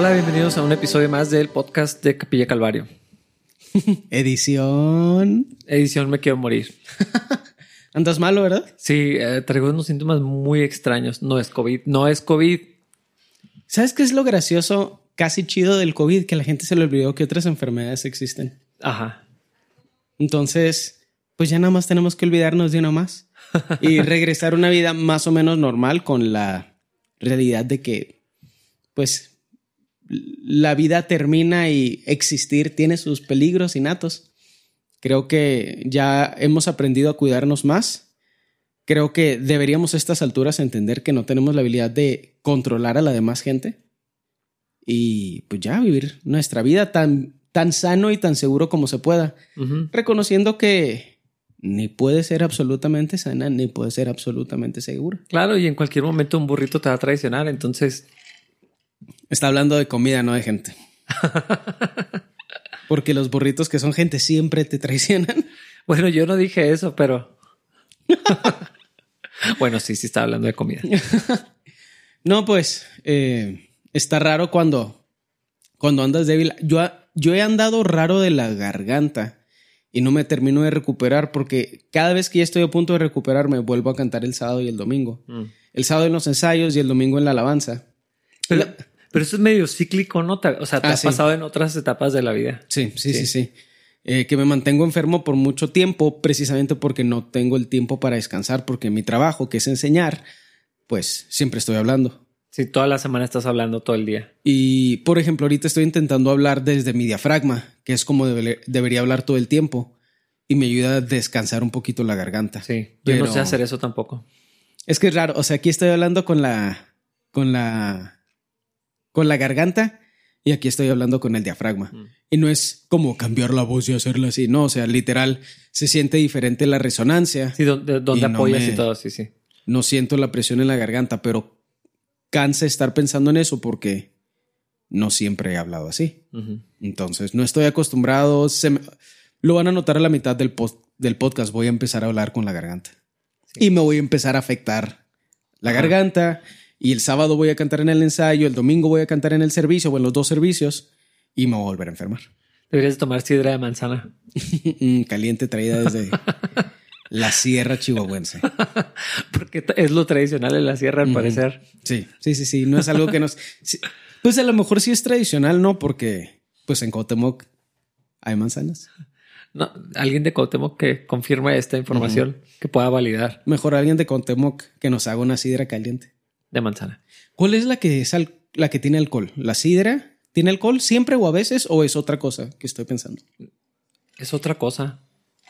Hola, bienvenidos a un episodio más del podcast de Capilla Calvario. Edición. Edición Me Quiero Morir. Andas malo, ¿verdad? Sí, eh, traigo unos síntomas muy extraños. No es COVID, no es COVID. ¿Sabes qué es lo gracioso, casi chido del COVID? Que la gente se le olvidó que otras enfermedades existen. Ajá. Entonces, pues ya nada más tenemos que olvidarnos de una más y regresar a una vida más o menos normal con la realidad de que, pues, la vida termina y existir tiene sus peligros innatos. Creo que ya hemos aprendido a cuidarnos más. Creo que deberíamos a estas alturas entender que no tenemos la habilidad de controlar a la demás gente y pues ya vivir nuestra vida tan, tan sano y tan seguro como se pueda, reconociendo que ni puede ser absolutamente sana ni puede ser absolutamente segura. Claro, y en cualquier momento un burrito te va a traicionar, entonces Está hablando de comida, no de gente. Porque los burritos que son gente siempre te traicionan. Bueno, yo no dije eso, pero. bueno, sí, sí estaba hablando de comida. No, pues eh, está raro cuando, cuando andas débil. Yo, yo he andado raro de la garganta y no me termino de recuperar porque cada vez que ya estoy a punto de recuperarme vuelvo a cantar el sábado y el domingo. Mm. El sábado en los ensayos y el domingo en la alabanza. Pero, pero eso es medio cíclico, ¿no? O sea, te Ah, ha sí. pasado en otras etapas de la vida. Sí, sí, sí, sí. Eh, que me mantengo enfermo por mucho tiempo precisamente porque no tengo el tiempo para descansar porque mi trabajo, que es enseñar, pues siempre estoy hablando. Sí, toda la semana estás hablando todo el día. Y, por ejemplo, ahorita estoy intentando hablar desde mi diafragma, que es como debe- debería hablar todo el tiempo, y me ayuda a descansar un poquito la garganta. Sí, yo no sé hacer eso tampoco. Es que es raro, o sea, aquí estoy hablando con la, con la, con la garganta, y aquí estoy hablando con el diafragma. Mm. Y no es como cambiar la voz y hacerla así, no, o sea, literal, se siente diferente la resonancia. Sí, donde, donde Y no apoyas me- y todo, sí, sí. no siento la presión en la garganta, pero cansa estar pensando en eso porque no siempre he hablado así. Entonces, no estoy acostumbrado. se me- Lo van a notar a la mitad del, post- del podcast. Voy a empezar a hablar con la garganta. Y me voy a empezar a afectar la garganta. Y el sábado voy a cantar en el ensayo, el domingo voy a cantar en el servicio o en los dos servicios y me voy a volver a enfermar. Deberías de tomar sidra de manzana. Caliente traída desde la sierra chihuahuense. Porque es lo tradicional en la sierra, al parecer. Sí, sí, sí, sí. No es algo que nos. sí. Pues a lo mejor sí es tradicional, ¿no? Porque pues en Cuauhtémoc hay manzanas. No, alguien de Cuauhtémoc que confirme esta información, que pueda validar Mejor alguien de Cuauhtémoc que nos haga una sidra caliente. De manzana. ¿Cuál es la que es al- la que tiene alcohol? ¿La sidra tiene alcohol siempre o a veces o es otra cosa que estoy pensando? Es otra cosa.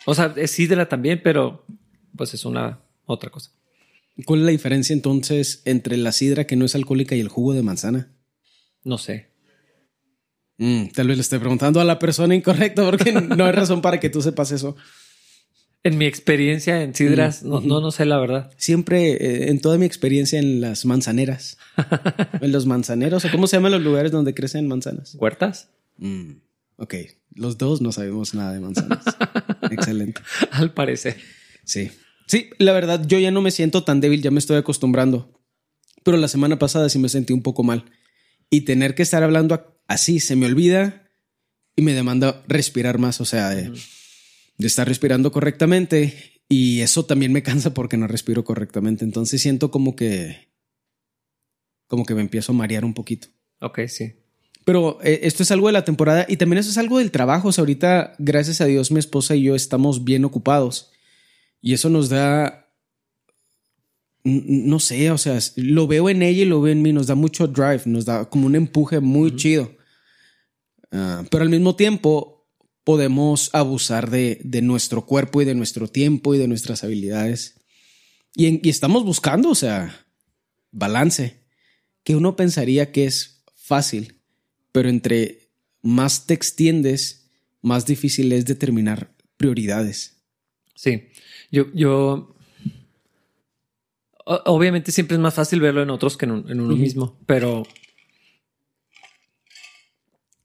O sea, es sidra también, pero pues es una otra cosa. ¿Cuál es la diferencia entonces entre la sidra que no es alcohólica y el jugo de manzana? No sé. Mm, tal vez le estoy preguntando a la persona incorrecta porque no hay razón para que tú sepas eso. En mi experiencia en sidras, no, no, no sé la verdad. Siempre, eh, en toda mi experiencia en las manzaneras, en los manzaneros, o cómo se llaman los lugares donde crecen manzanas. ¿Huertas? Mm, ok, los dos no sabemos nada de manzanas. Excelente. Al parecer. Sí. Sí, la verdad, yo ya no me siento tan débil, ya me estoy acostumbrando. Pero la semana pasada sí me sentí un poco mal. Y tener que estar hablando así se me olvida y me demanda respirar más, o sea, de, de estar respirando correctamente. Y eso también me cansa porque no respiro correctamente. Entonces siento como que. como que me empiezo a marear un poquito. Ok, sí. Pero eh, esto es algo de la temporada y también eso es algo del trabajo. O sea, ahorita, gracias a Dios, mi esposa y yo estamos bien ocupados. Y eso nos da. No sé, o sea, lo veo en ella y lo veo en mí. Nos da mucho drive, nos da como un empuje muy chido. Ah, pero al mismo tiempo, podemos abusar de, de nuestro cuerpo y de nuestro tiempo y de nuestras habilidades. Y, en- y estamos buscando, o sea, balance, que uno pensaría que es fácil, pero entre más te extiendes, más difícil es determinar prioridades. Sí. Yo, yo. Obviamente siempre es más fácil verlo en otros que en, un- en uno mismo, pero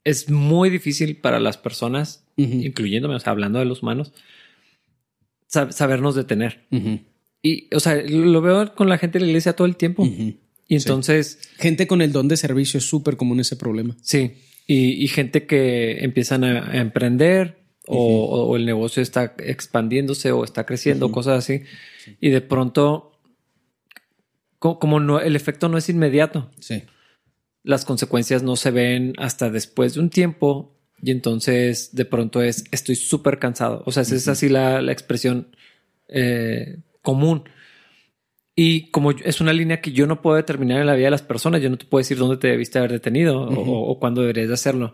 es muy difícil para las personas, Ujú, incluyéndome, o sea, hablando de los humanos, sab- sabernos detener. Y, o sea, lo veo con la gente de la iglesia todo el tiempo. Y entonces... Gente con el don de servicio es súper común ese problema. Sí, y, gente que empiezan a, emprender o, el negocio está expandiéndose o está creciendo, cosas así. Y de pronto, como, no, el efecto no es inmediato. Sí. Las consecuencias no se ven hasta después de un tiempo y entonces de pronto es estoy súper cansado. O sea, es así la, expresión eh, común. Y como es una línea que yo no puedo determinar en la vida de las personas, yo no te puedo decir dónde te debiste haber detenido o, cuándo deberías de hacerlo.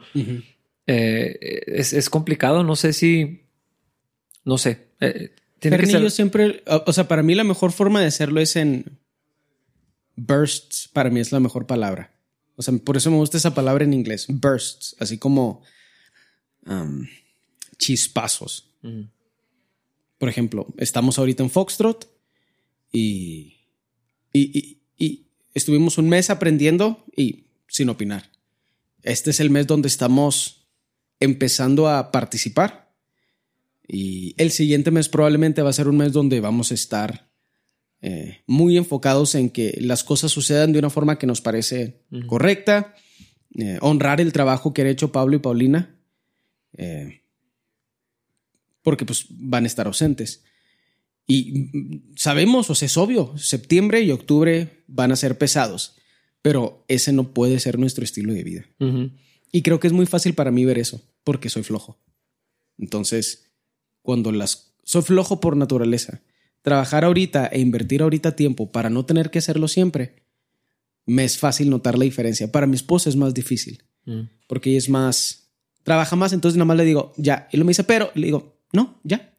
Eh, es, complicado, no sé si... No sé. Eh, tiene que ser... yo siempre... O sea, para mí la mejor forma de hacerlo es en... Bursts, para mí es la mejor palabra. O sea, por eso me gusta esa palabra en inglés. Bursts, así como... Um, chispazos. Por ejemplo, estamos ahorita en Foxtrot y, y, y, estuvimos un mes aprendiendo y sin opinar. Este es el mes donde estamos empezando a participar y el siguiente mes probablemente va a ser un mes donde vamos a estar eh, muy enfocados en que las cosas sucedan de una forma que nos parece correcta, eh, honrar el trabajo que han hecho Pablo y Paulina, eh, porque pues van a estar ausentes. Y sabemos, o sea, es obvio, septiembre y octubre van a ser pesados, pero ese no puede ser nuestro estilo de vida. Y creo que es muy fácil para mí ver eso, porque soy flojo. Entonces, cuando las... Soy flojo por naturaleza. Trabajar ahorita e invertir ahorita tiempo para no tener que hacerlo siempre, me es fácil notar la diferencia. Para mi esposa es más difícil, porque ella es más... Trabaja más, entonces nada más le digo, ya. Y lo me dice, pero, le digo, no, ya,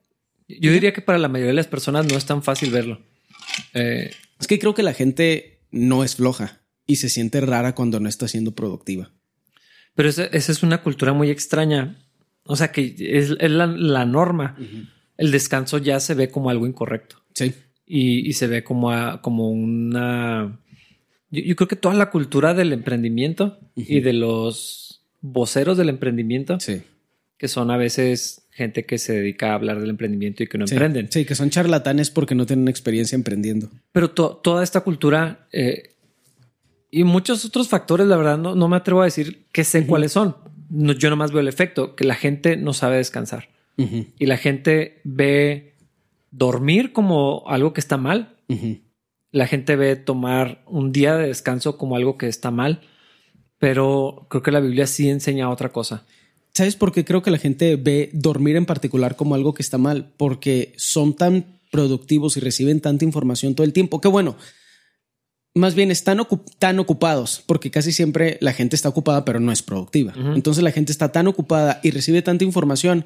yo diría que para la mayoría de las personas no es tan fácil verlo. Eh, es que creo que la gente no es floja y se siente rara cuando no está siendo productiva. Pero esa, es una cultura muy extraña. O sea, que es, la, norma. El descanso ya se ve como algo incorrecto. Sí. Y, se ve como, como una... Yo, creo que toda la cultura del emprendimiento y de los voceros del emprendimiento, sí. que son a veces gente que se dedica a hablar del emprendimiento y que no emprenden. Sí, que son charlatanes porque no tienen experiencia emprendiendo. Pero toda esta cultura eh, y muchos otros factores, la verdad, no, no me atrevo a decir que sé cuáles son. No, yo nomás veo el efecto, que la gente no sabe descansar. Y la gente ve dormir como algo que está mal. La gente ve tomar un día de descanso como algo que está mal. Pero creo que la Biblia sí enseña otra cosa. ¿Sabes por qué creo que la gente ve dormir en particular como algo que está mal? Porque son tan productivos y reciben tanta información todo el tiempo. Que bueno, más bien están tan ocupados, porque casi siempre la gente está ocupada, pero no es productiva. Entonces la gente está tan ocupada y recibe tanta información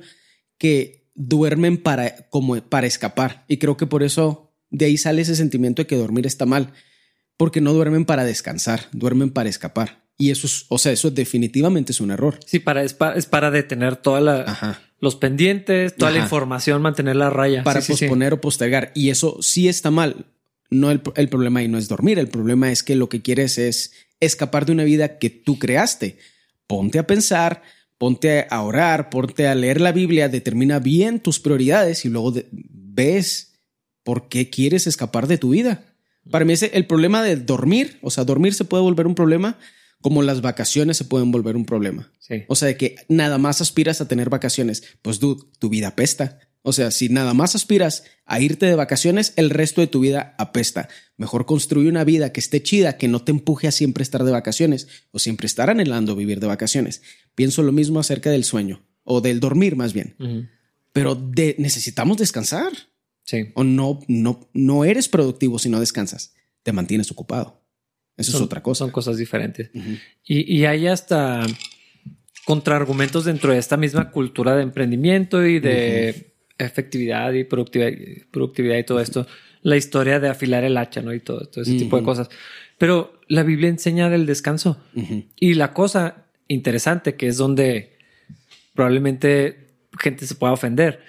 que duermen para, como para escapar. Y creo que por eso de ahí sale ese sentimiento de que dormir está mal, porque no duermen para descansar, duermen para escapar. Y eso es, o sea, eso definitivamente es un error. Sí, para, es, para, detener toda la, los pendientes, toda la información, mantener la raya. Para posponer o postergar. Y eso sí está mal. No el, el problema ahí no es dormir. El problema es que lo que quieres es escapar de una vida que tú creaste. Ponte a pensar, ponte a orar, ponte a leer la Biblia, determina bien tus prioridades y luego ves por qué quieres escapar de tu vida. Para mí ese, el problema de dormir, o sea, dormir se puede volver un problema como las vacaciones se pueden volver un problema. O sea, de que nada más aspiras a tener vacaciones, pues tu vida apesta. O sea, si nada más aspiras a irte de vacaciones, el resto de tu vida apesta. Mejor construye una vida que esté chida, que no te empuje a siempre estar de vacaciones o siempre estar anhelando vivir de vacaciones. Pienso lo mismo acerca del sueño o del dormir más bien. Pero de, necesitamos descansar. Sí. O no, no, no eres productivo si no descansas. Te mantienes ocupado. Eso es otra cosa. Son cosas diferentes. y, hay hasta contraargumentos dentro de esta misma cultura de emprendimiento y de efectividad y productividad, y todo esto. La historia de afilar el hacha, ¿no? Y todo, ese tipo de cosas. Pero la Biblia enseña del descanso. Y la cosa interesante, que es donde probablemente gente se pueda ofender,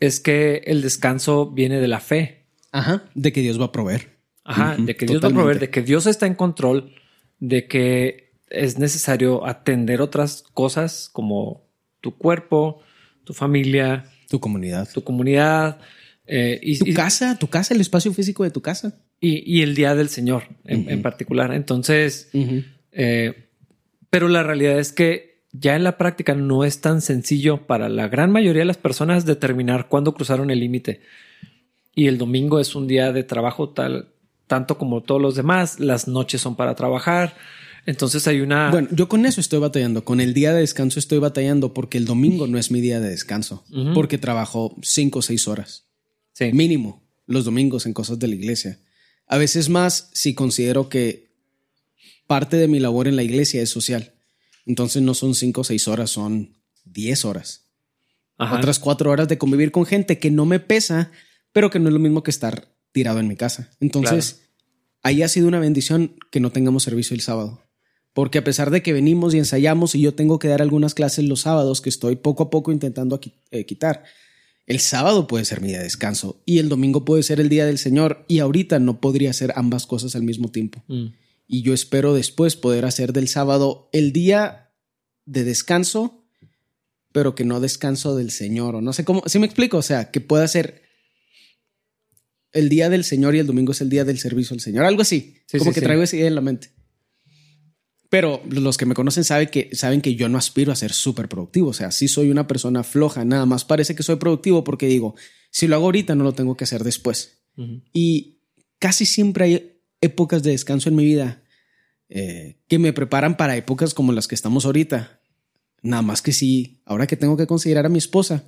es que el descanso viene de la fe. Ajá, de que Dios va a proveer. Ajá, de que Dios va a proveer, de que Dios está en control, de que es necesario atender otras cosas como tu cuerpo, tu familia, tu comunidad, tu comunidad. Eh, y, tu casa, tu casa, el espacio físico de tu casa. y, el día del Señor en, particular. Entonces, eh, pero la realidad es que ya en la práctica no es tan sencillo para la gran mayoría de las personas determinar cuándo cruzaron el límite. Y el domingo es un día de trabajo tal, tanto como todos los demás. Las noches son para trabajar. Entonces hay una. Bueno, yo con eso estoy batallando. Con el día de descanso estoy batallando porque el domingo no es mi día de descanso. Porque trabajo cinco o seis horas. Sí. Mínimo los domingos en cosas de la iglesia. A veces más si considero que parte de mi labor en la iglesia es social. Entonces no son cinco o seis horas, son diez horas. Otras cuatro horas de convivir con gente que no me pesa, pero que no es lo mismo que estar tirado en mi casa. Entonces, ahí ha sido una bendición que no tengamos servicio el sábado. Porque a pesar de que venimos y ensayamos y yo tengo que dar algunas clases los sábados que estoy poco a poco intentando eh, quitar, el sábado puede ser mi día de descanso y el domingo puede ser el día del Señor y ahorita no podría hacer ambas cosas al mismo tiempo. Mm. Y yo espero después poder hacer del sábado el día de descanso, pero que no descanso del Señor o no sé cómo, si me explico, o sea, que pueda ser el día del Señor y el domingo es el día del servicio al Señor, algo así, como que traigo esa idea en la mente. Pero los que me conocen saben que, saben que yo no aspiro a ser súper productivo. O sea, sí soy una persona floja. Nada más parece que soy productivo porque digo, si lo hago ahorita, no lo tengo que hacer después. Y casi siempre hay épocas de descanso en mi vida eh, que me preparan para épocas como las que estamos ahorita. Nada más que sí, ahora que tengo que considerar a mi esposa,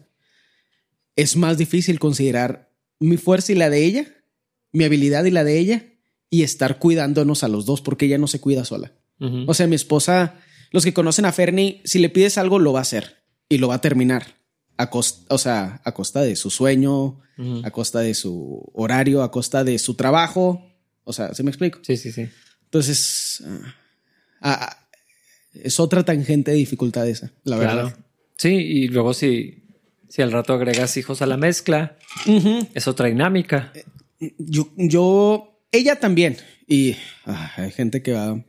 es más difícil considerar mi fuerza y la de ella, mi habilidad y la de ella, y estar cuidándonos a los dos porque ella no se cuida sola. O sea, mi esposa, los que conocen a Fernie, si le pides algo, lo va a hacer y lo va a terminar. A costa, o sea, a costa de su sueño, a costa de su horario, a costa de su trabajo. O sea, ¿se me explico? Sí, sí, sí. Entonces, ah, ah, es otra tangente de dificultad esa, la verdad. Sí, y luego si, si al rato agregas hijos a la mezcla, es otra dinámica. Eh, yo, yo, ella también. Y ah, hay gente que va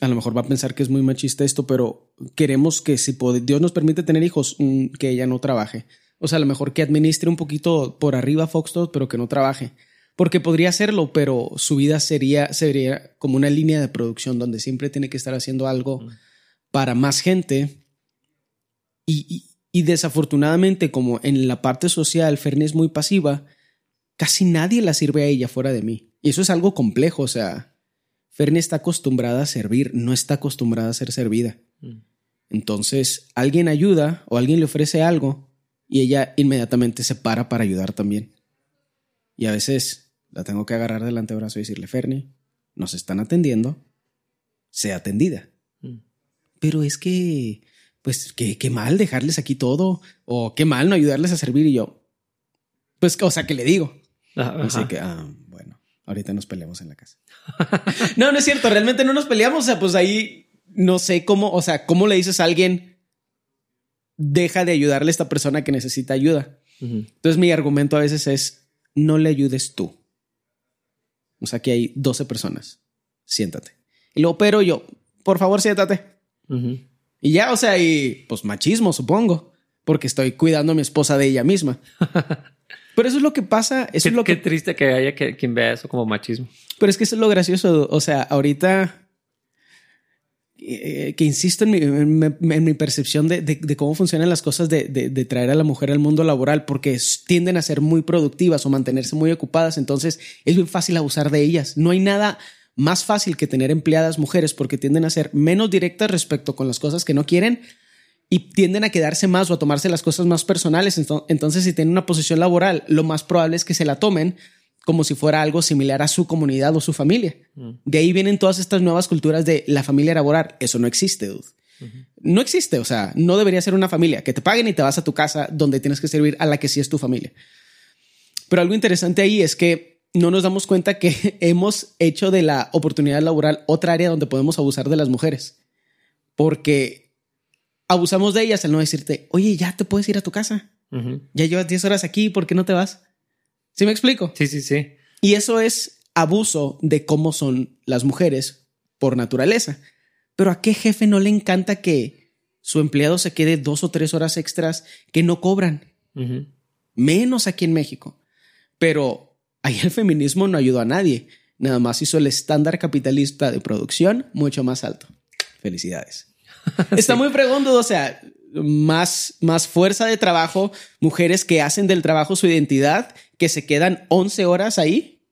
a lo mejor va a pensar que es muy machista esto, pero queremos que si Dios nos permite tener hijos, mm, que ella no trabaje. O sea, a lo mejor que administre un poquito por arriba Foxtrot, pero que no trabaje. Porque podría hacerlo, pero su vida sería, sería como una línea de producción donde siempre tiene que estar haciendo algo mm. para más gente. Y, y, desafortunadamente, como en la parte social, Fernie es muy pasiva, casi nadie la sirve a ella fuera de mí. Y eso es algo complejo, o sea, Fernie está acostumbrada a servir, no está acostumbrada a ser servida. Mm. Entonces, alguien ayuda o alguien le ofrece algo y ella inmediatamente se para para ayudar también. Y a veces la tengo que agarrar del antebrazo y decirle, Fernie, nos están atendiendo, sea atendida. Mm. Pero es que, pues, qué, qué mal dejarles aquí todo o qué mal no ayudarles a servir. Y yo, pues, o sea, que le digo. Así que, ah, ahorita nos peleamos en la casa. no, no es cierto, realmente no nos peleamos, o sea, pues ahí no sé cómo, o sea, cómo le dices a alguien, deja de ayudarle a esta persona que necesita ayuda. Entonces mi argumento a veces es, no le ayudes tú. O sea, que hay 12 personas, siéntate. Y luego, pero yo, por favor, siéntate. Y ya, o sea, y pues machismo, supongo, porque estoy cuidando a mi esposa de ella misma. Pero eso es lo que pasa. Eso qué, es lo qué triste que haya quien vea eso como machismo. Pero es que eso es lo gracioso. O sea, ahorita eh, que insisto en mi, percepción de, cómo funcionan las cosas de, traer a la mujer al mundo laboral, porque tienden a ser muy productivas o mantenerse muy ocupadas, entonces es muy fácil abusar de ellas. No hay nada más fácil que tener empleadas mujeres porque tienden a ser menos directas respecto con las cosas que no quieren y tienden a quedarse más o a tomarse las cosas más personales. Entonces, si tienen una posición laboral, lo más probable es que se la tomen como si fuera algo similar a su comunidad o su familia. Mm. De ahí vienen todas estas nuevas culturas de la familia laboral. Eso no existe, dude. No existe, o sea, no debería ser una familia que te paguen y te vas a tu casa donde tienes que servir a la que sí es tu familia. Pero algo interesante ahí es que no nos damos cuenta que hemos hecho de la oportunidad laboral otra área donde podemos abusar de las mujeres. Porque abusamos de ellas al no decirte, oye, ya te puedes ir a tu casa. Ya llevas 10 horas aquí, ¿por qué no te vas? ¿Sí me explico? Sí, sí, sí. Y eso es abuso de cómo son las mujeres por naturaleza. Pero a qué jefe no le encanta que su empleado se quede dos o tres horas extras que no cobran. Menos aquí en México. Pero ahí el feminismo no ayudó a nadie. Nada más hizo el estándar capitalista de producción mucho más alto. Felicidades. Está muy pregunto, o sea, más, más fuerza de trabajo, mujeres que hacen del trabajo su identidad, que se quedan 11 horas ahí,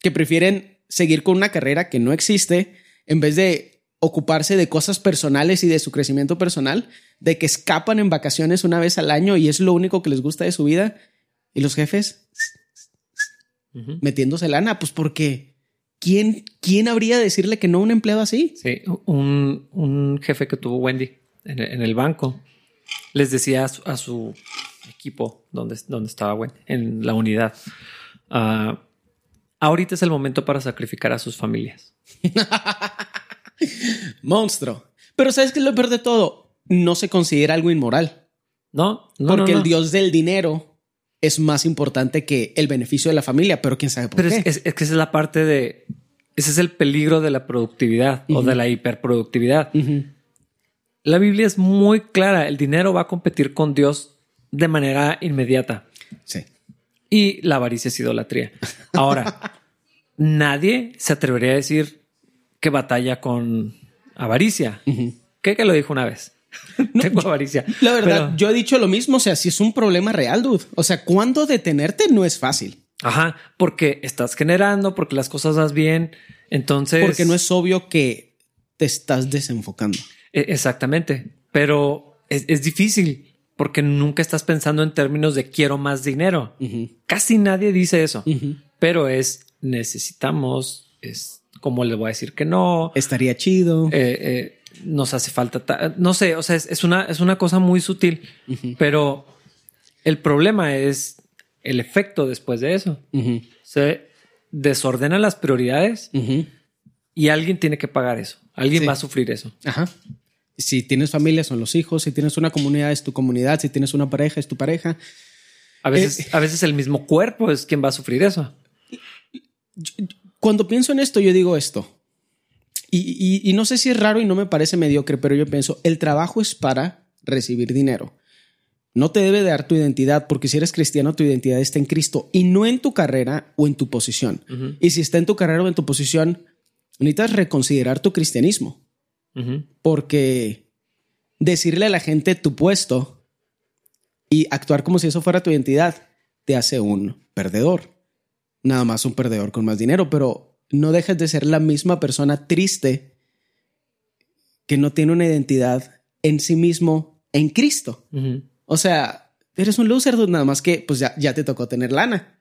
que prefieren seguir con una carrera que no existe en vez de ocuparse de cosas personales y de su crecimiento personal, de que escapan en vacaciones una vez al año y es lo único que les gusta de su vida. Y los jefes metiéndose lana, pues porque ¿quién, ¿quién habría de decirle que no a un empleado así? Sí, un, un jefe que tuvo Wendy en, el banco les decía a su, equipo donde, donde estaba Wendy, en la unidad, ah, ahorita es el momento para sacrificar a sus familias. Monstruo. Pero ¿sabes qué es lo peor de todo? No se considera algo inmoral. No, no Porque el dios del dinero es más importante que el beneficio de la familia, pero quién sabe por qué. Es, es, que esa es la parte de. Ese es el peligro de la productividad o de la hiperproductividad. La Biblia es muy clara. El dinero va a competir con Dios de manera inmediata. Sí. Y la avaricia es idolatría. Ahora, nadie se atrevería a decir que batalla con avaricia. ¿Qué que lo dijo una vez? Tengo avaricia. La verdad, yo he dicho lo mismo. O sea, si es un problema real, dude. O sea, cuando detenerte no es fácil. Ajá, porque estás generando, porque las cosas vas bien. Entonces. Porque no es obvio que te estás desenfocando. E, exactamente. Pero es, difícil porque nunca estás pensando en términos de quiero más dinero. Casi nadie dice eso, pero es necesitamos, es como le voy a decir que no. Estaría chido. Eh, eh, nos hace falta, no sé, o sea, es, una, es una cosa muy sutil, pero el problema es el efecto después de eso. Se desordenan las prioridades y alguien tiene que pagar eso. Alguien va a sufrir eso. Ajá. Si tienes familia, son los hijos. Si tienes una comunidad, es tu comunidad. Si tienes una pareja, es tu pareja. A veces, eh, a veces el mismo cuerpo es quien va a sufrir eso. Cuando pienso en esto, yo digo esto. Y, no sé si es raro y no me parece mediocre, pero yo pienso, el trabajo es para recibir dinero. No te debe dar tu identidad, porque si eres cristiano, tu identidad está en Cristo y no en tu carrera o en tu posición. Y si está en tu carrera o en tu posición, necesitas reconsiderar tu cristianismo. Porque decirle a la gente tu puesto y actuar como si eso fuera tu identidad te hace un perdedor. Nada más un perdedor con más dinero, pero no dejas de ser la misma persona triste que no tiene una identidad en sí mismo en Cristo. O sea, eres un loser, nada más que pues ya, ya te tocó tener lana.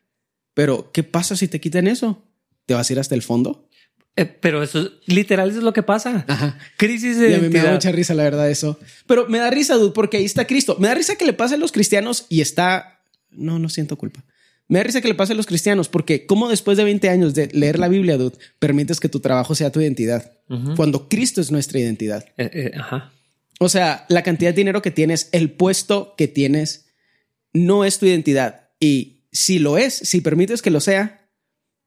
Pero, ¿qué pasa si te quitan eso? ¿Te vas a ir hasta el fondo? Eh, pero eso literal es lo que pasa. Ajá. Crisis de. Y a mí me da mucha risa, la verdad, eso. Pero me da risa, dude, porque ahí está Cristo. Me da risa que le pase a los cristianos y está. No, no siento culpa. Me da risa que le pase a los cristianos, porque como después de 20 años de leer la Biblia, dude, permites que tu trabajo sea tu identidad, cuando Cristo es nuestra identidad. Eh, eh, ajá. O sea, la cantidad de dinero que tienes, el puesto que tienes, no es tu identidad. Y si lo es, si permites que lo sea,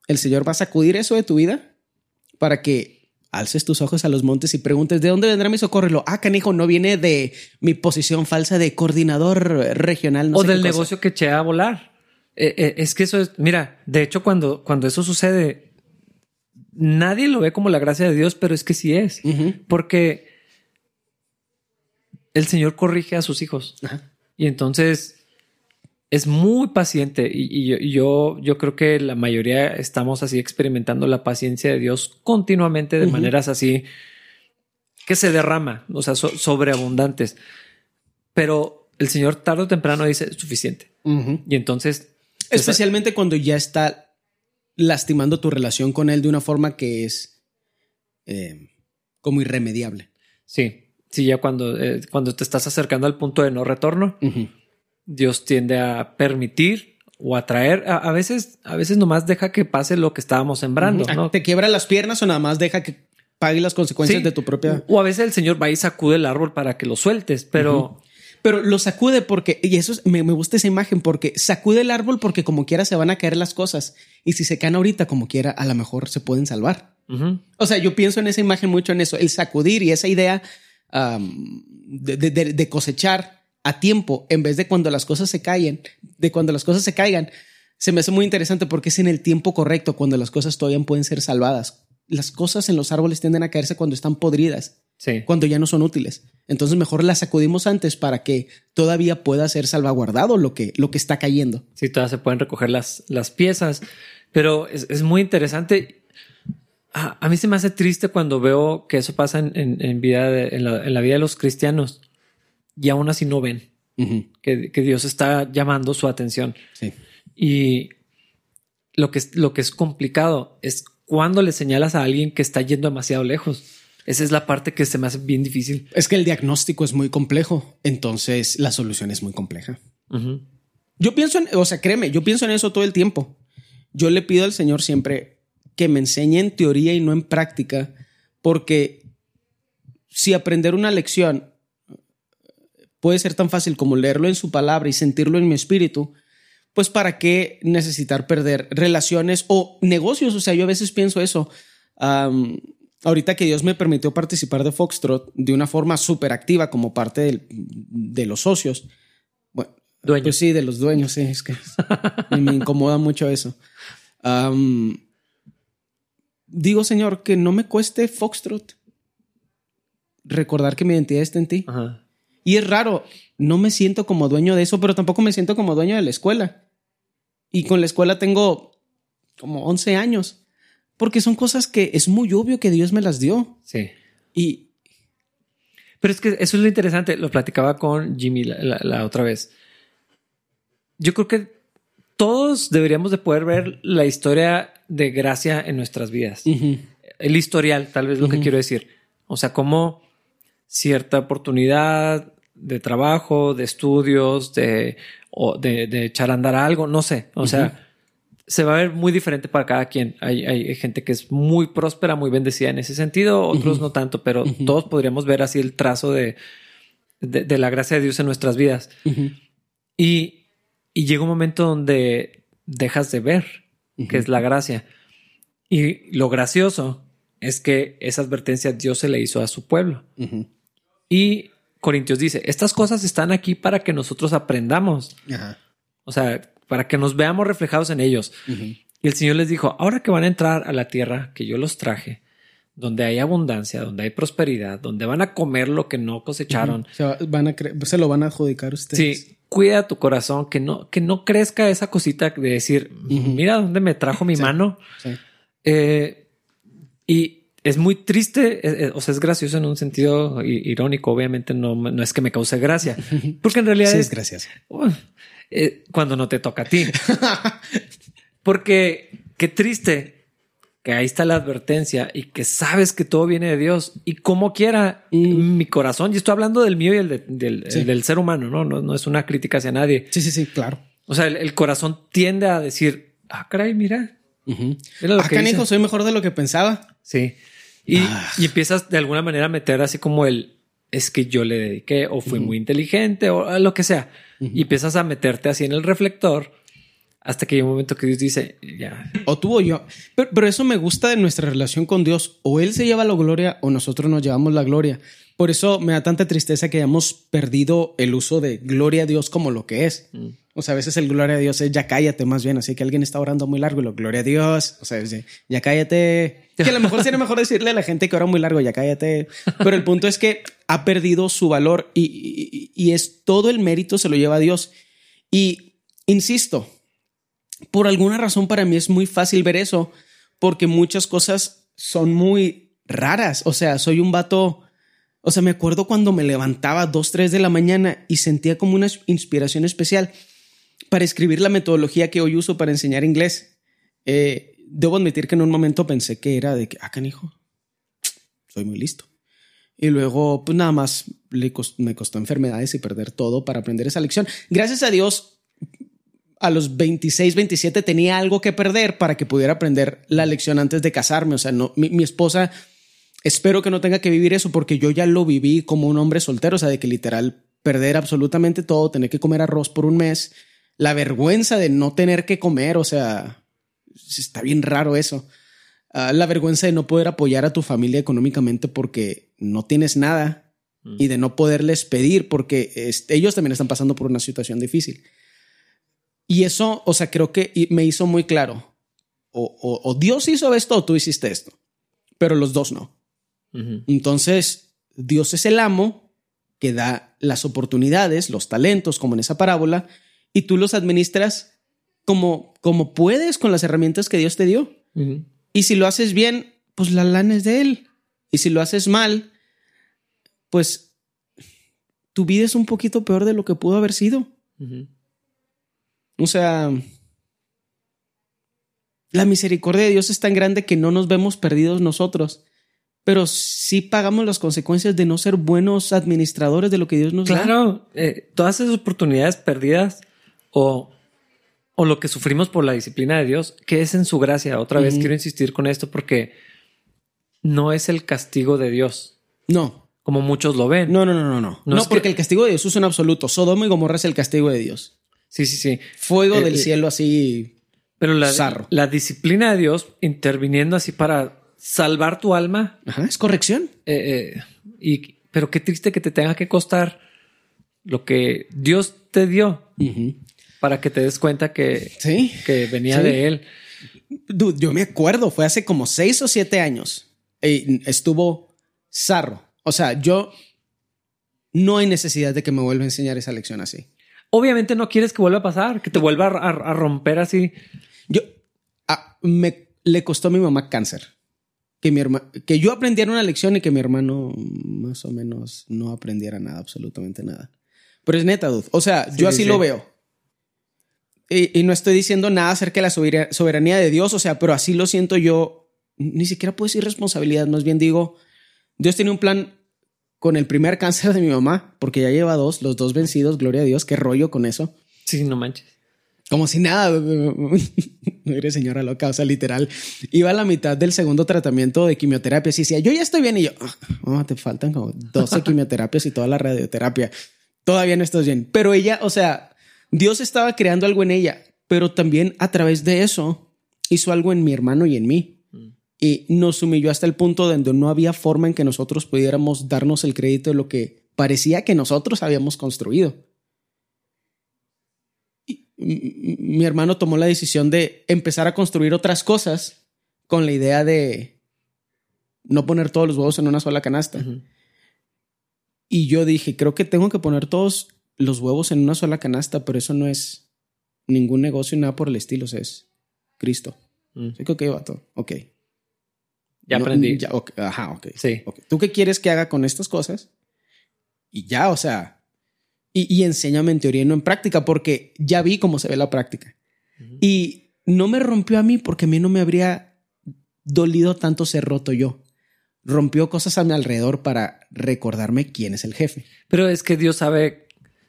el Señor va a sacudir eso de tu vida para que alces tus ojos a los montes y preguntes de dónde vendrá mi socorro. Y lo, ah, canijo, no viene de mi posición falsa de coordinador regional. o del negocio que eché a volar. Eh, eh, es que eso es, mira, de hecho, cuando, cuando eso sucede, nadie lo ve como la gracia de Dios, pero es que sí es, porque el Señor corrige a sus hijos. Y entonces es muy paciente y, yo, yo, creo que la mayoría estamos así experimentando la paciencia de Dios continuamente de maneras así que se derrama, o sea, sobreabundantes. Pero el Señor tarde o temprano dice suficiente. Y entonces Especialmente cuando ya está lastimando tu relación con él de una forma que es eh, como irremediable. Sí, sí, ya cuando, eh, cuando te estás acercando al punto de no retorno, Dios tiende a permitir o atraer. A, a, veces, a veces nomás deja que pase lo que estábamos sembrando. ¿no? ¿Te quiebra las piernas o nada más deja que pague las consecuencias de tu propia? O a veces el Señor va y sacude el árbol para que lo sueltes, pero pero lo sacude porque, y eso me, gusta esa imagen, porque sacude el árbol porque como quiera se van a caer las cosas. Y si se caen ahorita como quiera, a lo mejor se pueden salvar. O sea, yo pienso en esa imagen mucho en eso, el sacudir y esa idea de, cosechar a tiempo en vez de cuando las cosas se caen, de cuando las cosas se caigan. se me hace muy interesante porque es en el tiempo correcto cuando las cosas todavía pueden ser salvadas. Las cosas en los árboles tienden a caerse cuando están podridas, Sí. cuando ya no son útiles. Entonces mejor las sacudimos antes para que todavía pueda ser salvaguardado lo que, lo que está cayendo. Sí, todas se pueden recoger las, las piezas, pero es, es muy interesante. A, a mí se me hace triste cuando veo que eso pasa en, en- en vida de- en, la, en la vida de los cristianos y aún así no ven que, que Dios está llamando su atención. Sí. Y lo que, es, lo que es complicado es cuando le señalas a alguien que está yendo demasiado lejos. Esa es la parte que se me hace bien difícil. Es que el diagnóstico es muy complejo, entonces la solución es muy compleja. Yo pienso en, o sea, créeme, yo pienso en eso todo el tiempo. Yo le pido al Señor siempre que me enseñe en teoría y no en práctica, porque si aprender una lección puede ser tan fácil como leerlo en su palabra y sentirlo en mi espíritu, pues para qué necesitar perder relaciones o negocios. O sea, yo a veces pienso eso. Ahorita que Dios me permitió participar de Foxtrot de una forma súper activa como parte del- de los socios. Bueno, Dueños. pues sí, de los dueños, sí, es que me, incomoda mucho eso. Digo, Señor, que no me cueste Foxtrot recordar que mi identidad está en ti. Ajá. Y es raro, no me siento como dueño de eso, pero tampoco me siento como dueño de la escuela. Y con la escuela tengo como 11 años, porque son cosas que es muy obvio que Dios me las dio. Sí. Y Pero es que eso es lo interesante. Lo platicaba con Jimmy la, la- la otra vez. Yo creo que todos deberíamos de poder ver la historia de gracia en nuestras vidas. El historial, tal vez lo que quiero decir. O sea, como cierta oportunidad de trabajo, de estudios, de, o de, de echar a andar algo, no sé. O sea, se va a ver muy diferente para cada quien. Hay, hay gente que es muy próspera, muy bendecida en ese sentido, otros no tanto, pero todos podríamos ver así el trazo de, de, de la gracia de Dios en nuestras vidas. Y, y llega un momento donde dejas de ver que es la gracia. Y lo gracioso es que esa advertencia Dios se le hizo a su pueblo. Y Corintios dice, estas cosas están aquí para que nosotros aprendamos. O sea, para que nos veamos reflejados en ellos. Y el Señor les dijo, ahora que van a entrar a la tierra que yo los traje, donde hay abundancia, donde hay prosperidad, donde van a comer lo que no cosecharon. se, va- van a se lo van a adjudicar ustedes. Sí, cuida tu corazón, que no, que no crezca esa cosita de decir, mira dónde me trajo mi mano. Sí. Eh, y es muy triste, eh, eh, o sea, es gracioso en un sentido irónico, obviamente no, no es que me cause gracia, porque en realidad Sí, es, es gracias. Uf, eh, cuando no te toca a ti. Porque qué triste que ahí está la advertencia y que sabes que todo viene de Dios y como quiera mi corazón, y estoy hablando del mío y el, de- del, Sí. el del ser humano, ¿no? ¿no? No es una crítica hacia nadie. Sí, sí, sí, claro. O sea, el, el corazón tiende a decir, ah, caray, mira. Mira lo Ah, que canijo, dice". soy mejor de lo que pensaba. Sí. Y, Ah. y empiezas de alguna manera a meter así como el es que yo le dediqué o fui muy inteligente o a lo que sea. Y empiezas a meterte así en el reflector hasta que hay un momento que Dios dice ya. O tú o yo. Pero, pero eso me gusta de nuestra relación con Dios. O Él se lleva la gloria o nosotros nos llevamos la gloria. Por eso me da tanta tristeza que hayamos perdido el uso de gloria a Dios como lo que es. O sea, a veces el gloria a Dios es ya cállate más bien. Así que alguien está orando muy largo y lo gloria a Dios. O sea, ya cállate. Que a lo mejor sería mejor decirle a la gente que ora muy largo, ya cállate. Pero el punto es que ha perdido su valor y, y- y es todo el mérito se lo lleva a Dios. Y insisto, por alguna razón para mí es muy fácil ver eso, porque muchas cosas son muy raras. O sea, soy un vato. O sea, me acuerdo cuando me levantaba a 2, 3 de la mañana y sentía como una inspiración especial para escribir la metodología que hoy uso para enseñar inglés. Eh, debo admitir que en un momento pensé que era de que, ah, canijo, soy muy listo. Y luego, pues nada más le me costó enfermedades y perder todo para aprender esa lección. Gracias a Dios, a los 26, 27 tenía algo que perder para que pudiera aprender la lección antes de casarme. O sea, no, mi, mi esposa, espero que no tenga que vivir eso porque yo ya lo viví como un hombre soltero, o sea, de que literal perder absolutamente todo, tener que comer arroz por un mes, la vergüenza de no tener que comer, o sea, está bien raro eso. Ah, la vergüenza de no poder apoyar a tu familia económicamente porque no tienes nada y de no poderles pedir porque ellos también están pasando por una situación difícil. Y eso, o sea, creo que me hizo muy claro. O, Dios hizo esto o tú hiciste esto. Pero los dos no. Entonces, Dios es el amo que da las oportunidades, los talentos, como en esa parábola, y tú los administras como, como puedes con las herramientas que Dios te dio. Y si lo haces bien, pues la lana es de Él. Y si lo haces mal, pues tu vida es un poquito peor de lo que pudo haber sido. O sea, la misericordia de Dios es tan grande que no nos vemos perdidos nosotros, pero sí pagamos las consecuencias de no ser buenos administradores de lo que Dios nos da. Claro, eh, todas esas oportunidades perdidas o, o lo que sufrimos por la disciplina de Dios, que es en su gracia. Otra vez quiero insistir con esto porque no es el castigo de Dios. No. Como muchos lo ven. No, no, no, no, no. No, porque el castigo de Dios es un absoluto. Sodoma y Gomorra es el castigo de Dios. Sí, sí, sí. Fuego eh, del eh, cielo así. Pero la, la disciplina de Dios interviniendo así para salvar tu alma. Ajá, es corrección. Eh, y, pero qué triste que te tenga que costar lo que Dios te dio para que te des cuenta que, ¿Sí? que venía de Él. yo me acuerdo, fue hace como seis o siete años. Y estuvo zarro. O sea, yo no hay necesidad de que me vuelva a enseñar esa lección así. Obviamente no quieres que vuelva a pasar, que te vuelva a, romper así. Yo me le costó a mi mamá cáncer. Que mi hermano, que yo aprendiera una lección y que mi hermano más o menos no aprendiera nada, absolutamente nada. Pero es neta, dude. O sea, yo así lo veo. Y, no estoy diciendo nada acerca de la soberanía de Dios, o sea, pero así lo siento yo. Ni siquiera puedo decir responsabilidad, más bien digo, Dios tiene un plan con el primer cáncer de mi mamá, porque ya lleva dos, los dos vencidos, gloria a Dios, qué rollo con eso. Sí, no manches. Como si nada, señora loca, o sea, literal. Iba a la mitad del segundo tratamiento de quimioterapia y decía, yo ya estoy bien. Y yo, oh, te faltan como 12 quimioterapias y toda la radioterapia. Todavía no estás bien. Pero ella, o sea, Dios estaba creando algo en ella, pero también a través de eso hizo algo en mi hermano y en mí y nos humilló hasta el punto donde no había forma en que nosotros pudiéramos darnos el crédito de lo que parecía que nosotros habíamos construido. mi hermano tomó la decisión de empezar a construir otras cosas con la idea de no poner todos los huevos en una sola canasta. Y yo dije, creo que tengo que poner todos los huevos en una sola canasta, pero eso no es ningún negocio y nada por el estilo, es Cristo. Mm. Sí, que va todo. Ok. Ya aprendí. ajá, ok. Sí. ¿Tú qué quieres que haga con estas cosas? Y ya, o sea, y, y, enséñame en teoría y no en práctica, porque ya vi cómo se ve la práctica. Y no me rompió a mí porque a mí no me habría dolido tanto ser roto yo. Rompió cosas a mi alrededor para recordarme quién es el jefe. Pero es que Dios sabe,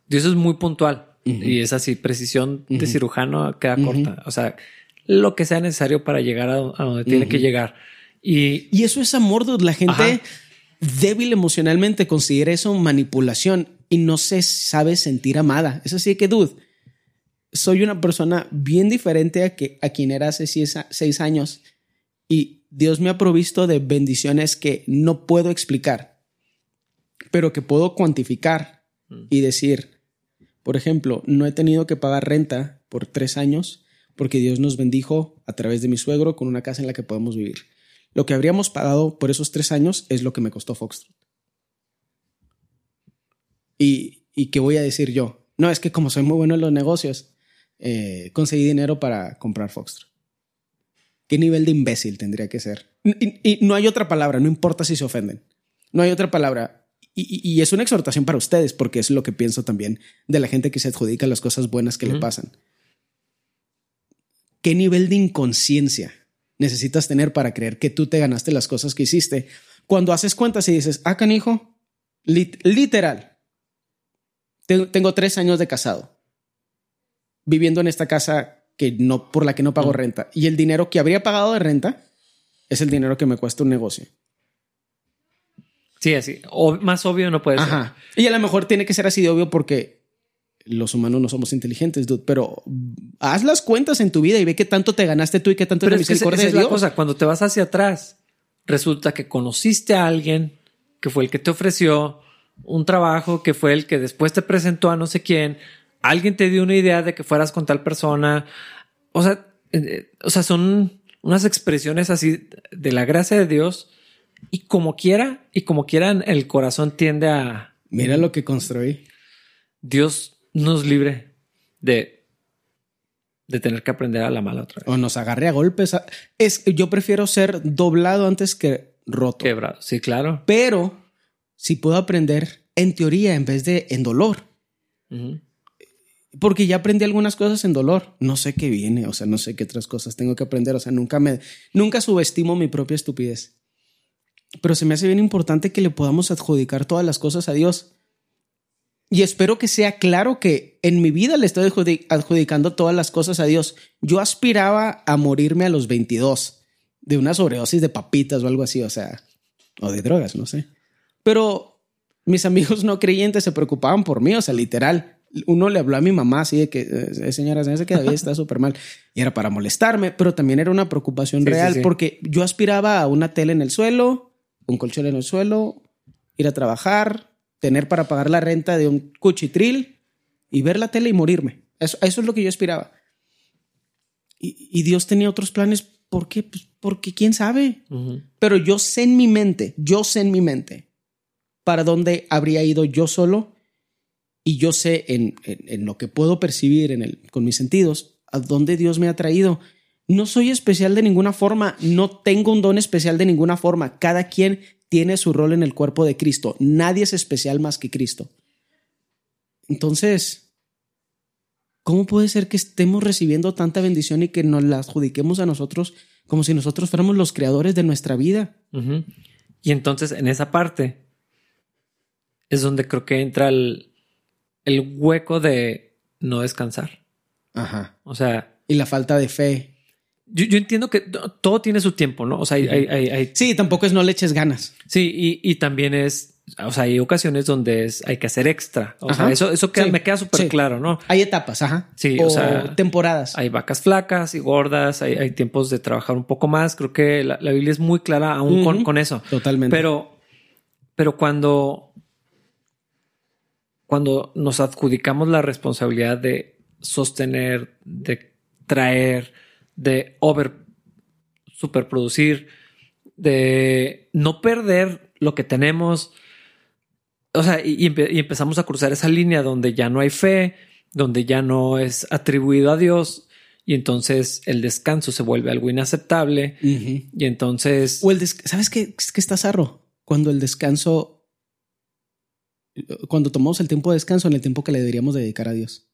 Dios es muy puntual y es así, precisión de cirujano queda corta. O sea, lo que sea necesario para llegar a, donde tiene que llegar. Y, eso es amor, dude. La gente débil emocionalmente considera eso manipulación y no se sabe sentir amada. Es así que, dude, soy una persona bien diferente a, que, a quien era hace seis, años y Dios me ha provisto de bendiciones que no puedo explicar, pero que puedo cuantificar mm. y decir, por ejemplo, no he tenido que pagar renta por tres años porque Dios nos bendijo a través de mi suegro con una casa en la que podemos vivir. Lo que habríamos pagado por esos tres años es lo que me costó Foxtrot. ¿Y, qué voy a decir yo? No, es que como soy muy bueno en los negocios, eh, conseguí dinero para comprar Foxtrot. ¿Qué nivel de imbécil tendría que ser? Y, no hay otra palabra, no importa si se ofenden. No hay otra palabra. Y, y, es una exhortación para ustedes, porque es lo que pienso también de la gente que se adjudica las cosas buenas que le pasan. ¿Qué nivel de inconsciencia necesitas tener para creer que tú te ganaste las cosas que hiciste. Cuando haces cuentas y dices, ah, canijo, literal, tengo tres años de casado, viviendo en esta casa que no, por la que no pago renta. Y el dinero que habría pagado de renta es el dinero que me cuesta un negocio. Sí, así. O más obvio no puede ser. Y a lo mejor tiene que ser así de obvio porque los humanos no somos inteligentes, dude, pero haz las cuentas en tu vida y ve qué tanto te ganaste tú y qué tanto pero es que esa es la cosa, cuando te vas hacia atrás, resulta que conociste a alguien que fue el que te ofreció un trabajo, que fue el que después te presentó a no sé quién, alguien te dio una idea de que fueras con tal persona. O sea, eh, o sea, son unas expresiones así de la gracia de Dios y como quiera, y como quieran, el corazón tiende a... Mira lo que construí. Dios nos libre de, de tener que aprender a la mala otra vez. O nos agarre a golpes. Es, yo prefiero ser doblado antes que roto. Quebrado, sí, claro. Pero si puedo aprender en teoría en vez de en dolor. Porque ya aprendí algunas cosas en dolor. No sé qué viene, o sea, no sé qué otras cosas tengo que aprender. O sea, nunca me, nunca subestimo mi propia estupidez. Pero se me hace bien importante que le podamos adjudicar todas las cosas a Dios. Y espero que sea claro que en mi vida le estoy adjudicando todas las cosas a Dios. Yo aspiraba a morirme a los 22 de una sobredosis de papitas o algo así, o sea, o de drogas, no sé. Pero mis amigos no creyentes se preocupaban por mí, o sea, literal. Uno le habló a mi mamá así de que, eh, señora, se que David está súper mal. Y era para molestarme, pero también era una preocupación real porque yo aspiraba a una tele en el suelo, un colchón en el suelo, ir a trabajar, tener para pagar la renta de un cuchitril y ver la tele y morirme. Eso, eso es lo que yo aspiraba. Y, Dios tenía otros planes. ¿Por qué? Pues porque quién sabe. Pero yo sé en mi mente, yo sé en mi mente para dónde habría ido yo solo y yo sé en, en, lo que puedo percibir en el, con mis sentidos a dónde Dios me ha traído. No soy especial de ninguna forma, no tengo un don especial de ninguna forma. Cada quien tiene su rol en el cuerpo de Cristo. Nadie es especial más que Cristo. Entonces, ¿cómo puede ser que estemos recibiendo tanta bendición y que nos la adjudiquemos a nosotros como si nosotros fuéramos los creadores de nuestra vida? Y entonces, en esa parte, es donde creo que entra el, el hueco de no descansar. Ajá. O sea. Y la falta de fe. Yo, entiendo que todo tiene su tiempo, ¿no? O sea, hay, hay, Sí, tampoco es no le eches ganas. Sí, y, también es, o sea, hay ocasiones donde es, hay que hacer extra. O sea, eso, eso me queda súper claro, ¿no? Hay etapas, ajá. Sí, o, sea, temporadas. Hay vacas flacas y gordas, hay, tiempos de trabajar un poco más. Creo que la, Biblia es muy clara aún con, con, eso. Totalmente. Pero, pero cuando, cuando nos adjudicamos la responsabilidad de sostener, de traer, de over superproducir, de no perder lo que tenemos. O sea, y, empezamos a cruzar esa línea donde ya no hay fe, donde ya no es atribuido a Dios. Y entonces el descanso se vuelve algo inaceptable. Y entonces. O el ¿Sabes qué, qué está zarro? Cuando el descanso. Cuando tomamos el tiempo de descanso en el tiempo que le deberíamos dedicar a Dios.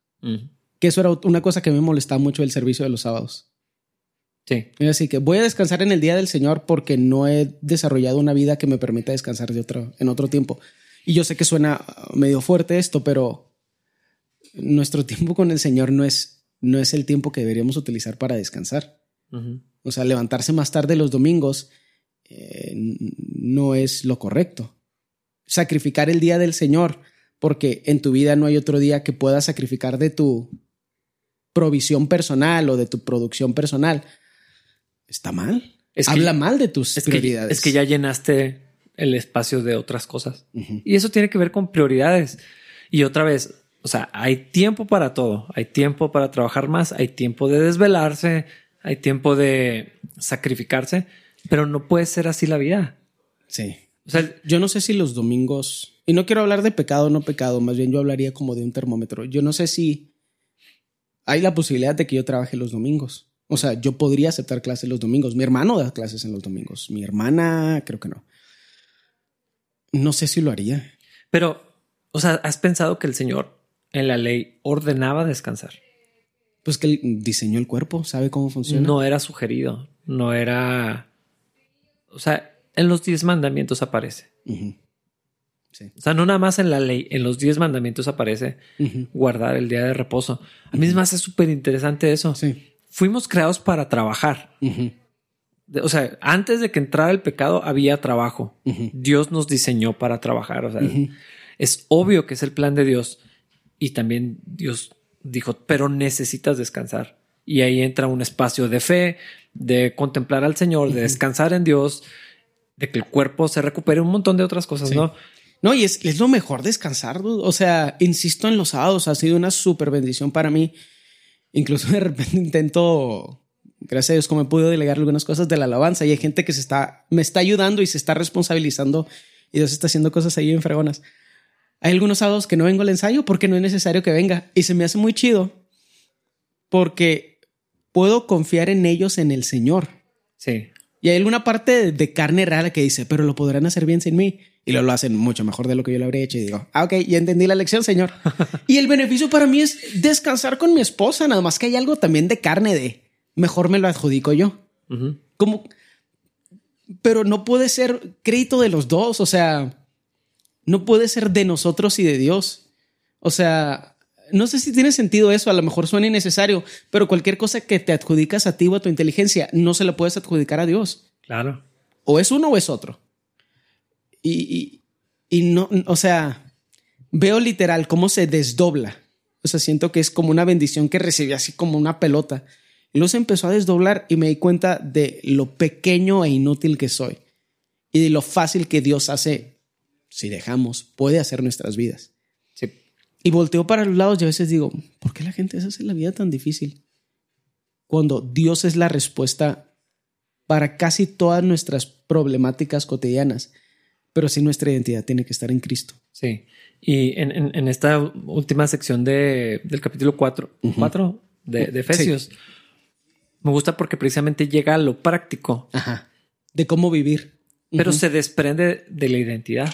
Que eso era una cosa que me molestaba mucho el servicio de los sábados. Sí. Así que voy a descansar en el día del Señor porque no he desarrollado una vida que me permita descansar de otro, en otro tiempo. Y yo sé que suena medio fuerte esto, pero nuestro tiempo con el Señor no es, no es el tiempo que deberíamos utilizar para descansar. O sea, levantarse más tarde los domingos eh, no es lo correcto. Sacrificar el día del Señor porque en tu vida no hay otro día que puedas sacrificar de tu provisión personal o de tu producción personal está mal. Habla mal de tus prioridades. es que ya llenaste el espacio de otras cosas. Y eso tiene que ver con prioridades. Y otra vez, o sea, hay tiempo para todo. Hay tiempo para trabajar más, hay tiempo de desvelarse, hay tiempo de sacrificarse, pero no puede ser así la vida. Sí. O sea, yo no sé si los domingos, y no quiero hablar de pecado o no pecado, más bien yo hablaría como de un termómetro. Yo no sé si hay la posibilidad de que yo trabaje los domingos. O sea, yo podría aceptar clases los domingos. Mi hermano da clases en los domingos. Mi hermana, creo que no. No sé si lo haría. Pero, o sea, ¿has pensado que el Señor en la ley ordenaba descansar? Pues que él diseñó el cuerpo, sabe cómo funciona. No era sugerido, no era. O sea, en los diez mandamientos aparece. O sea, no nada más en la ley, en los diez mandamientos aparece guardar el día de reposo. A mí me hace súper interesante eso. Sí fuimos creados para trabajar. O sea, antes de que entrara el pecado había trabajo. Dios nos diseñó para trabajar. O sea, es obvio que es el plan de Dios. Y también Dios dijo, pero necesitas descansar. Y ahí entra un espacio de fe, de contemplar al Señor, de descansar en Dios, de que el cuerpo se recupere, un montón de otras cosas, ¿no? No, y es, es lo mejor descansar, dude. O sea, insisto en los sábados, ha sido una súper bendición para mí. Incluso de repente intento, gracias a Dios, como he podido delegar algunas cosas de la alabanza y hay gente que se está, me está ayudando y se está responsabilizando y Dios está haciendo cosas ahí en fregonas. Hay algunos sábados que no vengo al ensayo porque no es necesario que venga y se me hace muy chido porque puedo confiar en ellos, en el Señor. Sí. Y hay alguna parte de carne rara que dice, pero lo podrán hacer bien sin mí. Y lo, lo hacen mucho mejor de lo que yo lo habría hecho. Y digo, ah, ok, ya entendí la lección, señor. y el beneficio para mí es descansar con mi esposa, nada más que hay algo también de carne de, mejor me lo adjudico yo. Como, pero no puede ser crédito de los dos, o sea, no puede ser de nosotros y de Dios. O sea, no sé si tiene sentido eso, a lo mejor suena innecesario, pero cualquier cosa que te adjudicas a ti o a tu inteligencia, no se la puedes adjudicar a Dios. Claro. O es uno o es otro. Y, y, no, o sea, veo literal cómo se desdobla. O sea, siento que es como una bendición que recibí así como una pelota. Y luego se empezó a desdoblar y me di cuenta de lo pequeño e inútil que soy y de lo fácil que Dios hace, si dejamos, puede hacer nuestras vidas. Y volteo para los lados y a veces digo, ¿por qué la gente se hace la vida tan difícil? Cuando Dios es la respuesta para casi todas nuestras problemáticas cotidianas, pero sí nuestra identidad tiene que estar en Cristo. Sí. Y en, en, en esta última sección de, del capítulo 4, de, de, Efesios, me gusta porque precisamente llega a lo práctico. Ajá. De cómo vivir. Pero se desprende de la identidad.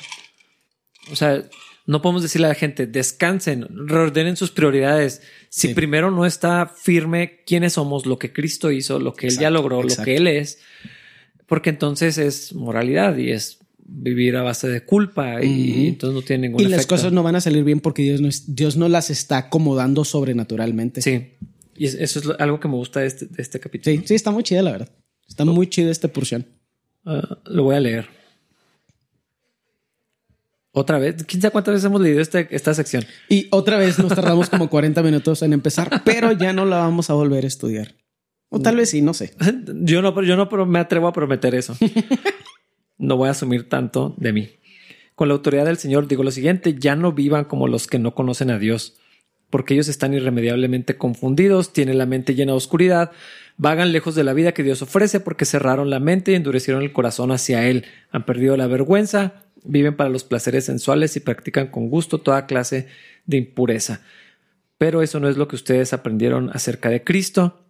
O sea, no podemos decirle a la gente, descansen, reordenen sus prioridades. Si Sí. primero no está firme quiénes somos, lo que Cristo hizo, lo que Él ya Exacto, logró, lo que Él es, porque entonces es moralidad y es vivir a base de culpa y entonces no tiene ningún Y las cosas no van a salir bien porque Dios no, es- Dios no las está acomodando sobrenaturalmente. Sí. Y es- eso es lo- algo que me gusta de este, de este capítulo. sí, sí, está muy chida, la verdad. Está muy chida esta porción. Ah, lo voy a leer. Otra vez. ¿Quién sabe cuántas veces hemos leído este- esta sección? Y otra vez nos tardamos como 40 minutos en empezar, pero ya no la vamos a volver a estudiar. O tal vez sí, no sé. Yo no, yo no me atrevo a prometer eso. No voy a asumir tanto de mí. Con la autoridad del Señor digo lo siguiente, ya no vivan como los que no conocen a Dios, porque ellos están irremediablemente confundidos, tienen la mente llena de oscuridad, vagan lejos de la vida que Dios ofrece porque cerraron la mente y endurecieron el corazón hacia Él, han perdido la vergüenza, viven para los placeres sensuales y practican con gusto toda clase de impureza. Pero eso no es lo que ustedes aprendieron acerca de Cristo.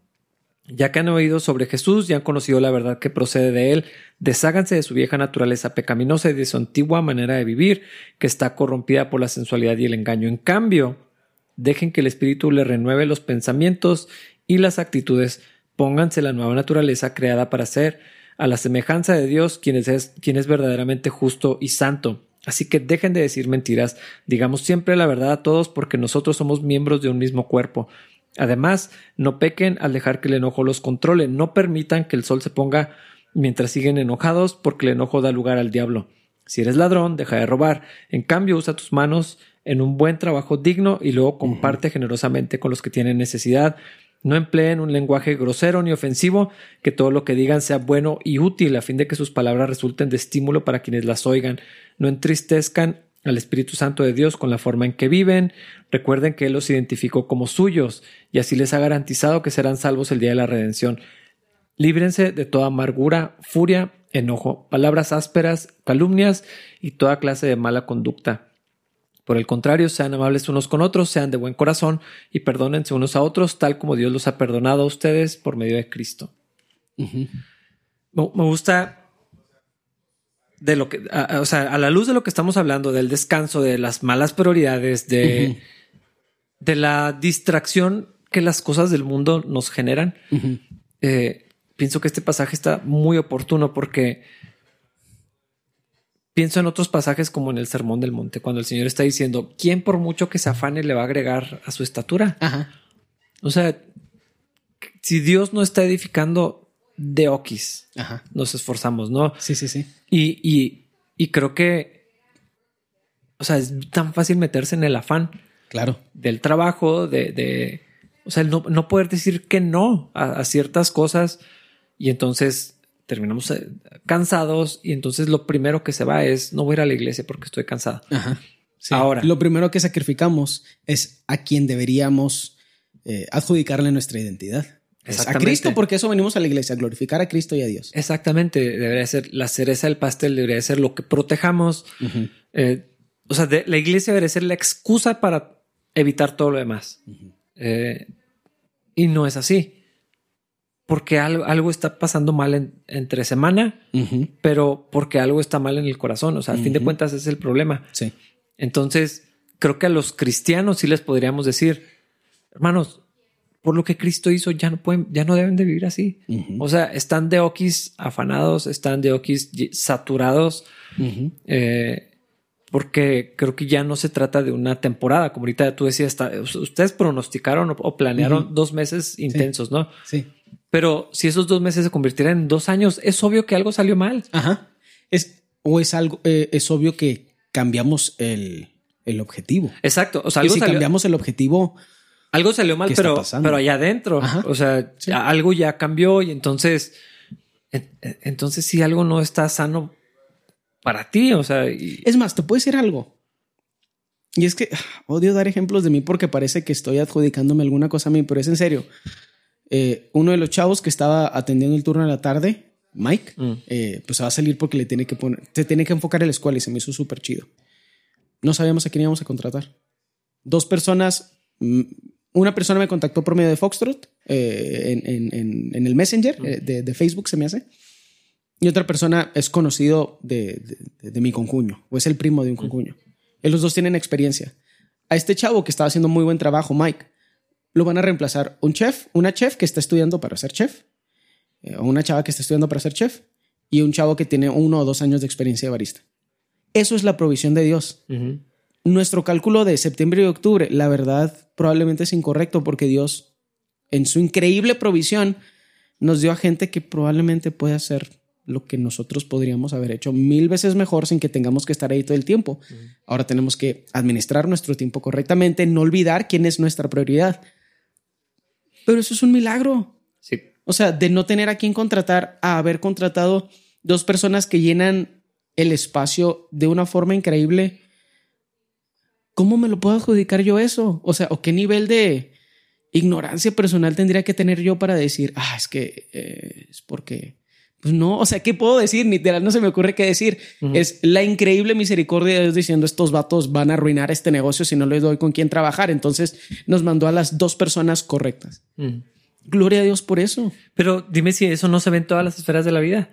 Ya que han oído sobre Jesús y han conocido la verdad que procede de él, desháganse de su vieja naturaleza pecaminosa y de su antigua manera de vivir, que está corrompida por la sensualidad y el engaño. En cambio, dejen que el Espíritu le renueve los pensamientos y las actitudes. Pónganse la nueva naturaleza creada para ser a la semejanza de Dios, quien es, quien es verdaderamente justo y santo. Así que dejen de decir mentiras, digamos siempre la verdad a todos porque nosotros somos miembros de un mismo cuerpo. Además, no pequen al dejar que el enojo los controle, no permitan que el sol se ponga mientras siguen enojados porque el enojo da lugar al diablo. Si eres ladrón, deja de robar. En cambio, usa tus manos en un buen trabajo digno y luego comparte generosamente con los que tienen necesidad. No empleen un lenguaje grosero ni ofensivo, que todo lo que digan sea bueno y útil a fin de que sus palabras resulten de estímulo para quienes las oigan. No entristezcan al Espíritu Santo de Dios con la forma en que viven. Recuerden que Él los identificó como suyos y así les ha garantizado que serán salvos el día de la redención. Líbrense de toda amargura, furia, enojo, palabras ásperas, calumnias y toda clase de mala conducta. Por el contrario, sean amables unos con otros, sean de buen corazón y perdónense unos a otros, tal como Dios los ha perdonado a ustedes por medio de Cristo. me, me gusta de lo que, a- a- o sea, a la luz de lo que estamos hablando, del descanso, de las malas prioridades, de, de la distracción que las cosas del mundo nos generan, eh, pienso que este pasaje está muy oportuno porque pienso en otros pasajes como en el Sermón del Monte, cuando el Señor está diciendo, ¿quién por mucho que se afane le va a agregar a su estatura? Ajá. O sea, si Dios no está edificando de Oquis, Ajá. nos esforzamos, ¿no? Sí, sí, sí. Y, y, y creo que, o sea, es tan fácil meterse en el afán Claro. del trabajo, de, de o sea, el no, no poder decir que no a, a ciertas cosas y entonces terminamos eh, cansados y entonces lo primero que se va es no voy a ir a la iglesia porque estoy cansado. Ajá. Ahora, lo primero que sacrificamos es a quien deberíamos eh, adjudicarle nuestra identidad. a Cristo, porque eso venimos a la iglesia, a glorificar a Cristo y a Dios. Exactamente, debería ser la cereza del pastel, debería ser lo que protejamos. Eh, o sea, la iglesia debería ser la excusa para evitar todo lo demás. Eh, y no es así. Porque algo, algo está pasando mal entre semana, pero porque algo está mal en el corazón. O sea, al fin de cuentas es el problema. Sí. Entonces, creo que a los cristianos sí les podríamos decir, hermanos, por lo que Cristo hizo, ya no pueden, ya no deben de vivir así. O sea, están de okis afanados, están de okis saturados. Eh, porque creo que ya no se trata de una temporada, como ahorita tú decías, ustedes pronosticaron o planearon dos meses intensos, ¿no? Sí. Pero si esos dos meses se convirtieran en dos años, es obvio que algo salió mal. Ajá. Es, o es algo, eh, es obvio que cambiamos el, objetivo. Exacto. O sea, si cambiamos el objetivo, algo salió mal, pero, pero allá adentro, o sea, algo ya cambió y entonces, entonces si algo no está sano para ti, o sea, es más, te puede decir algo. Y es que ah, odio dar ejemplos de mí porque parece que estoy adjudicándome alguna cosa a mí, pero es en serio. Eh, uno de los chavos que estaba atendiendo el turno de la tarde, Mike, mm. eh, pues va a salir porque le tiene que poner, se tiene que enfocar en la escuela y se me hizo súper chido. No sabíamos a quién íbamos a contratar. Dos personas, mm, una persona me contactó por medio de Foxtrot eh, en, el Messenger mm. de, Facebook, se me hace. Y otra persona es conocido de, mi concuño, o es el primo de un concuño. Los dos tienen experiencia. A este chavo que estaba haciendo muy buen trabajo, Mike, lo van a reemplazar un chef, una chef que está estudiando para ser chef, eh, o una chava que está estudiando para ser chef, y un chavo que tiene uno o dos años de experiencia de barista. Eso es la provisión de Dios. Nuestro cálculo de septiembre y octubre, la verdad, probablemente es incorrecto porque Dios, en su increíble provisión, nos dio a gente que probablemente puede hacer lo que nosotros podríamos haber hecho mil veces mejor sin que tengamos que estar ahí todo el tiempo. Ahora tenemos que administrar nuestro tiempo correctamente, no olvidar quién es nuestra prioridad. Pero eso es un milagro. Sí. O sea, de no tener a quién contratar, a haber contratado dos personas que llenan el espacio de una forma increíble. ¿Cómo me lo puedo adjudicar yo eso? O sea, ¿o qué nivel de ignorancia personal tendría que tener yo para decir, ah, es que eh, es porque pues no, o sea, ¿qué puedo decir? Literal, no se me ocurre qué decir. Es la increíble misericordia de Dios diciendo estos vatos van a arruinar este negocio si no les doy con quién trabajar. Entonces nos mandó a las dos personas correctas. Gloria a Dios por eso. Pero dime si eso no se ve en todas las esferas de la vida.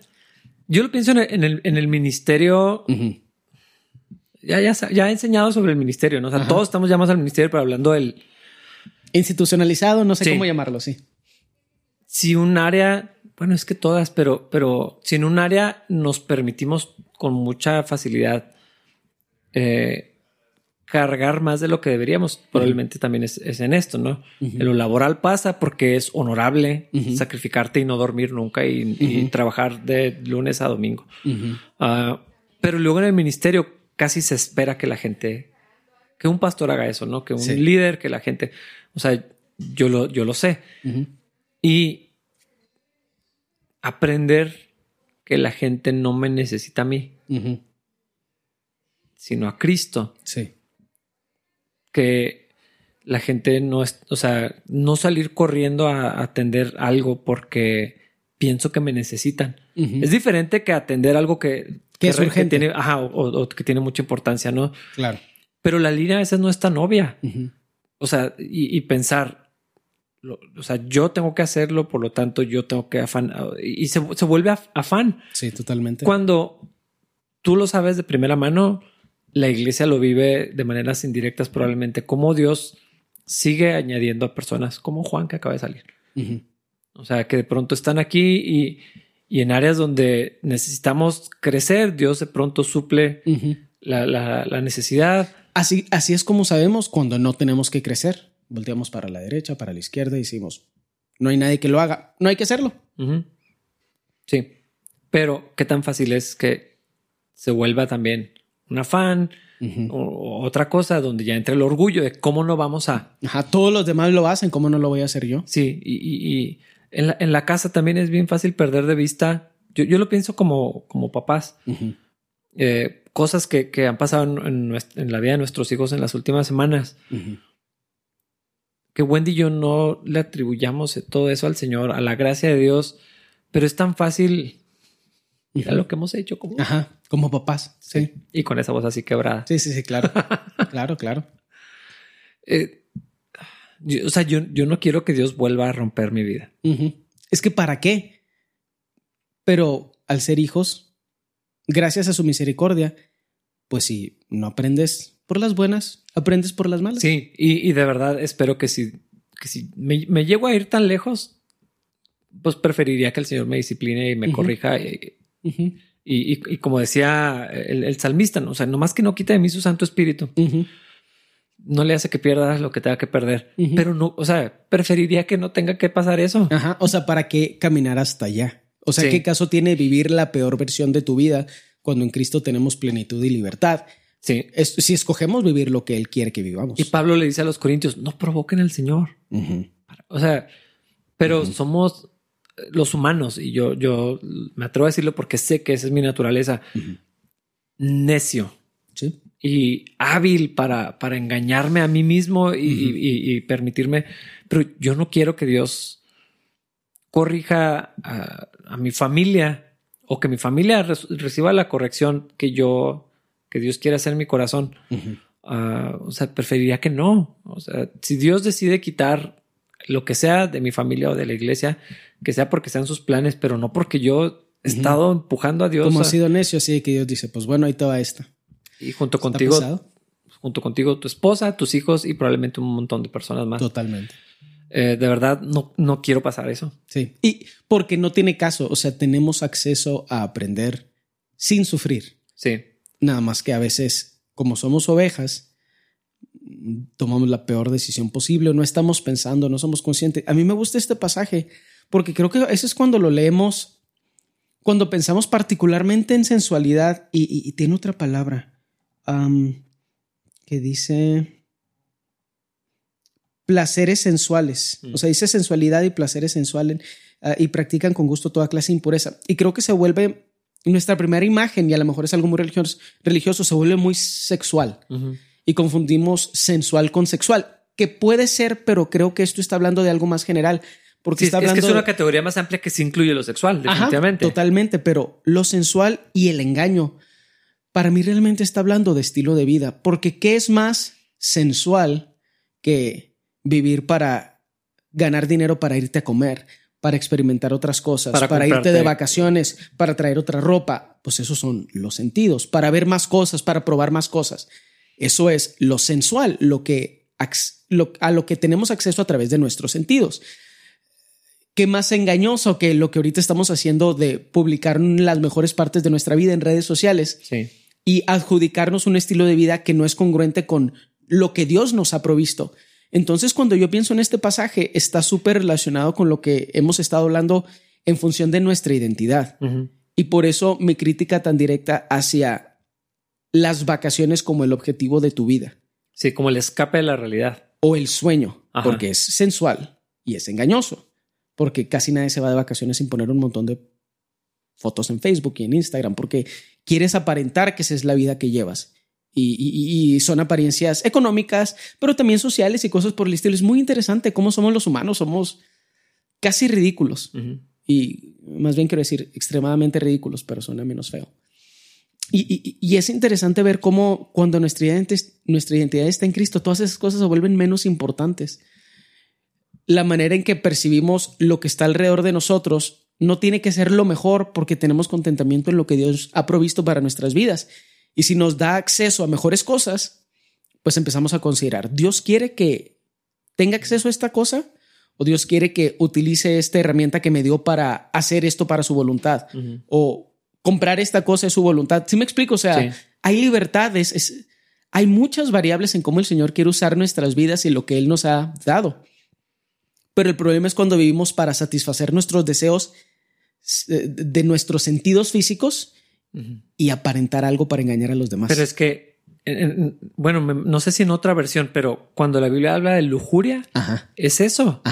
Yo lo pienso en el, en el, ministerio. ya, ya, ya, he enseñado sobre el ministerio, ¿no? O sea, todos estamos llamados al ministerio, pero hablando del institucionalizado, no sé cómo llamarlo, sí. Si un área bueno, es que todas, pero, pero si en un área nos permitimos con mucha facilidad eh, cargar más de lo que deberíamos, probablemente también es, en esto, ¿no? En lo laboral pasa porque es honorable sacrificarte y no dormir nunca y, trabajar de lunes a domingo. Ah, pero luego en el ministerio casi se espera que la gente, que un pastor haga eso, ¿no? Que un líder, que la gente, o sea, yo lo, yo lo sé. Y aprender que la gente no me necesita a mí, sino a Cristo. Sí. Que la gente no es, o sea, no salir corriendo a atender algo porque pienso que me necesitan. Es diferente que atender algo que, que, es urgente. tiene, ajá, o, que tiene mucha importancia, ¿no? Claro. Pero la línea a veces no es tan obvia. O sea, y pensar, o sea, yo tengo que hacerlo, por lo tanto, yo tengo que afán. Y se, vuelve afán. Sí, totalmente. Cuando tú lo sabes de primera mano, la iglesia lo vive de maneras indirectas, probablemente, como Dios sigue añadiendo a personas como Juan que acaba de salir. O sea, que de pronto están aquí y, en áreas donde necesitamos crecer, Dios de pronto suple la, la, necesidad. Así, así es como sabemos cuando no tenemos que crecer volteamos para la derecha, para la izquierda y decimos, no hay nadie que lo haga, no hay que hacerlo. Sí, pero qué tan fácil es que se vuelva también un afán o, otra cosa donde ya entra el orgullo de cómo no vamos a... Ajá, todos los demás lo hacen, ¿cómo no lo voy a hacer yo? Sí, y, en, la, casa también es bien fácil perder de vista yo, yo lo pienso como, como papás. Eh, cosas que, que, han pasado en, en, la vida de nuestros hijos en las últimas semanas. Que Wendy y yo no le atribuyamos todo eso al Señor, a la gracia de Dios, pero es tan fácil Mira lo que hemos hecho como, Ajá, como papás. Sí. Y con esa voz así quebrada. Sí, sí, sí, claro. claro, claro. Eh, o sea, yo, yo, no quiero que Dios vuelva a romper mi vida. Es que ¿para qué? Pero al ser hijos, gracias a su misericordia, pues si no aprendes por las buenas, aprendes por las malas. Sí, y, de verdad espero que si, que si me, me, llego a ir tan lejos, pues preferiría que el Señor me discipline y me corrija y, y, como decía el, salmista, ¿no? o sea, nomás que no quita de mí su Santo Espíritu. No le hace que pierda lo que tenga que perder. Pero no, o sea, preferiría que no tenga que pasar eso. Ajá. O sea, ¿para qué caminar hasta allá? O sea, ¿qué caso tiene vivir la peor versión de tu vida cuando en Cristo tenemos plenitud y libertad? Sí. si escogemos vivir lo que Él quiere que vivamos. Y Pablo le dice a los corintios, no provoquen al Señor. O sea, pero somos los humanos, y yo, yo me atrevo a decirlo porque sé que esa es mi naturaleza, necio. Sí. Y hábil para, para engañarme a mí mismo y, permitirme. Pero yo no quiero que Dios corrija a, mi familia o que mi familia reciba la corrección que yo, que Dios quiere hacer en mi corazón. Ah, o sea, preferiría que no. O sea, si Dios decide quitar lo que sea de mi familia o de la iglesia, que sea porque sean sus planes, pero no porque yo he estado empujando a Dios. Como ha sido necio, así que Dios dice, pues bueno, ahí te va esta. Y junto contigo, junto contigo, tu esposa, tus hijos y probablemente un montón de personas más. Totalmente. Eh, de verdad, no, no quiero pasar eso. Sí. Y porque no tiene caso, o sea, tenemos acceso a aprender sin sufrir. Sí. Nada más que a veces, como somos ovejas, tomamos la peor decisión posible, no estamos pensando, no somos conscientes. A mí me gusta este pasaje porque creo que eso es cuando lo leemos, cuando pensamos particularmente en sensualidad y, tiene otra palabra que dice placeres sensuales, mm. o sea, dice sensualidad y placeres sensuales ah, y practican con gusto toda clase de impureza. Y creo que se vuelve nuestra primera imagen, y a lo mejor es algo muy religioso, religioso se vuelve muy sexual y confundimos sensual con sexual, que puede ser, pero creo que esto está hablando de algo más general. Porque está hablando es que es una categoría más amplia que se incluye lo sexual, definitivamente. totalmente, pero lo sensual y el engaño, para mí realmente está hablando de estilo de vida, porque ¿qué es más sensual que vivir para ganar dinero para irte a comer, para experimentar otras cosas, para, irte de vacaciones, para traer otra ropa? Pues esos son los sentidos, para ver más cosas, para probar más cosas. Eso es lo sensual, lo que, a lo que tenemos acceso a través de nuestros sentidos qué más engañoso que lo que ahorita estamos haciendo de publicar las mejores partes de nuestra vida en redes sociales y adjudicarnos un estilo de vida que no es congruente con lo que Dios nos ha provisto. Entonces, cuando yo pienso en este pasaje, está súper relacionado con lo que hemos estado hablando en función de nuestra identidad. Y por eso mi crítica tan directa hacia las vacaciones como el objetivo de tu vida. Sí, como el escape de la realidad. O el sueño, porque es sensual y es engañoso porque casi nadie se va de vacaciones sin poner un montón de fotos en Facebook y en Instagram, porque quieres aparentar que esa es la vida que llevas. Y, son apariencias económicas, pero también sociales y cosas por el estilo. Es muy interesante cómo somos los humanos, somos casi ridículos. Y más bien quiero decir extremadamente ridículos, pero suena menos feo. Y, es interesante ver cómo cuando nuestra identidad, nuestra identidad está en Cristo, todas esas cosas se vuelven menos importantes la manera en que percibimos lo que está alrededor de nosotros no tiene que ser lo mejor porque tenemos contentamiento en lo que Dios ha provisto para nuestras vidas. Y si nos da acceso a mejores cosas, pues empezamos a considerar, ¿Dios quiere que tenga acceso a esta cosa? ¿O Dios quiere que utilice esta herramienta que me dio para hacer esto para su voluntad? ¿O comprar esta cosa es su voluntad? ¿Sí me explico? O sea, hay libertades, hay muchas variables en cómo el Señor quiere usar nuestras vidas y lo que Él nos ha dado. Pero el problema es cuando vivimos para satisfacer nuestros deseos de nuestros sentidos físicos y aparentar algo para engañar a los demás. Pero es que bueno, no sé si en otra versión, pero cuando la Biblia habla de lujuria, es eso.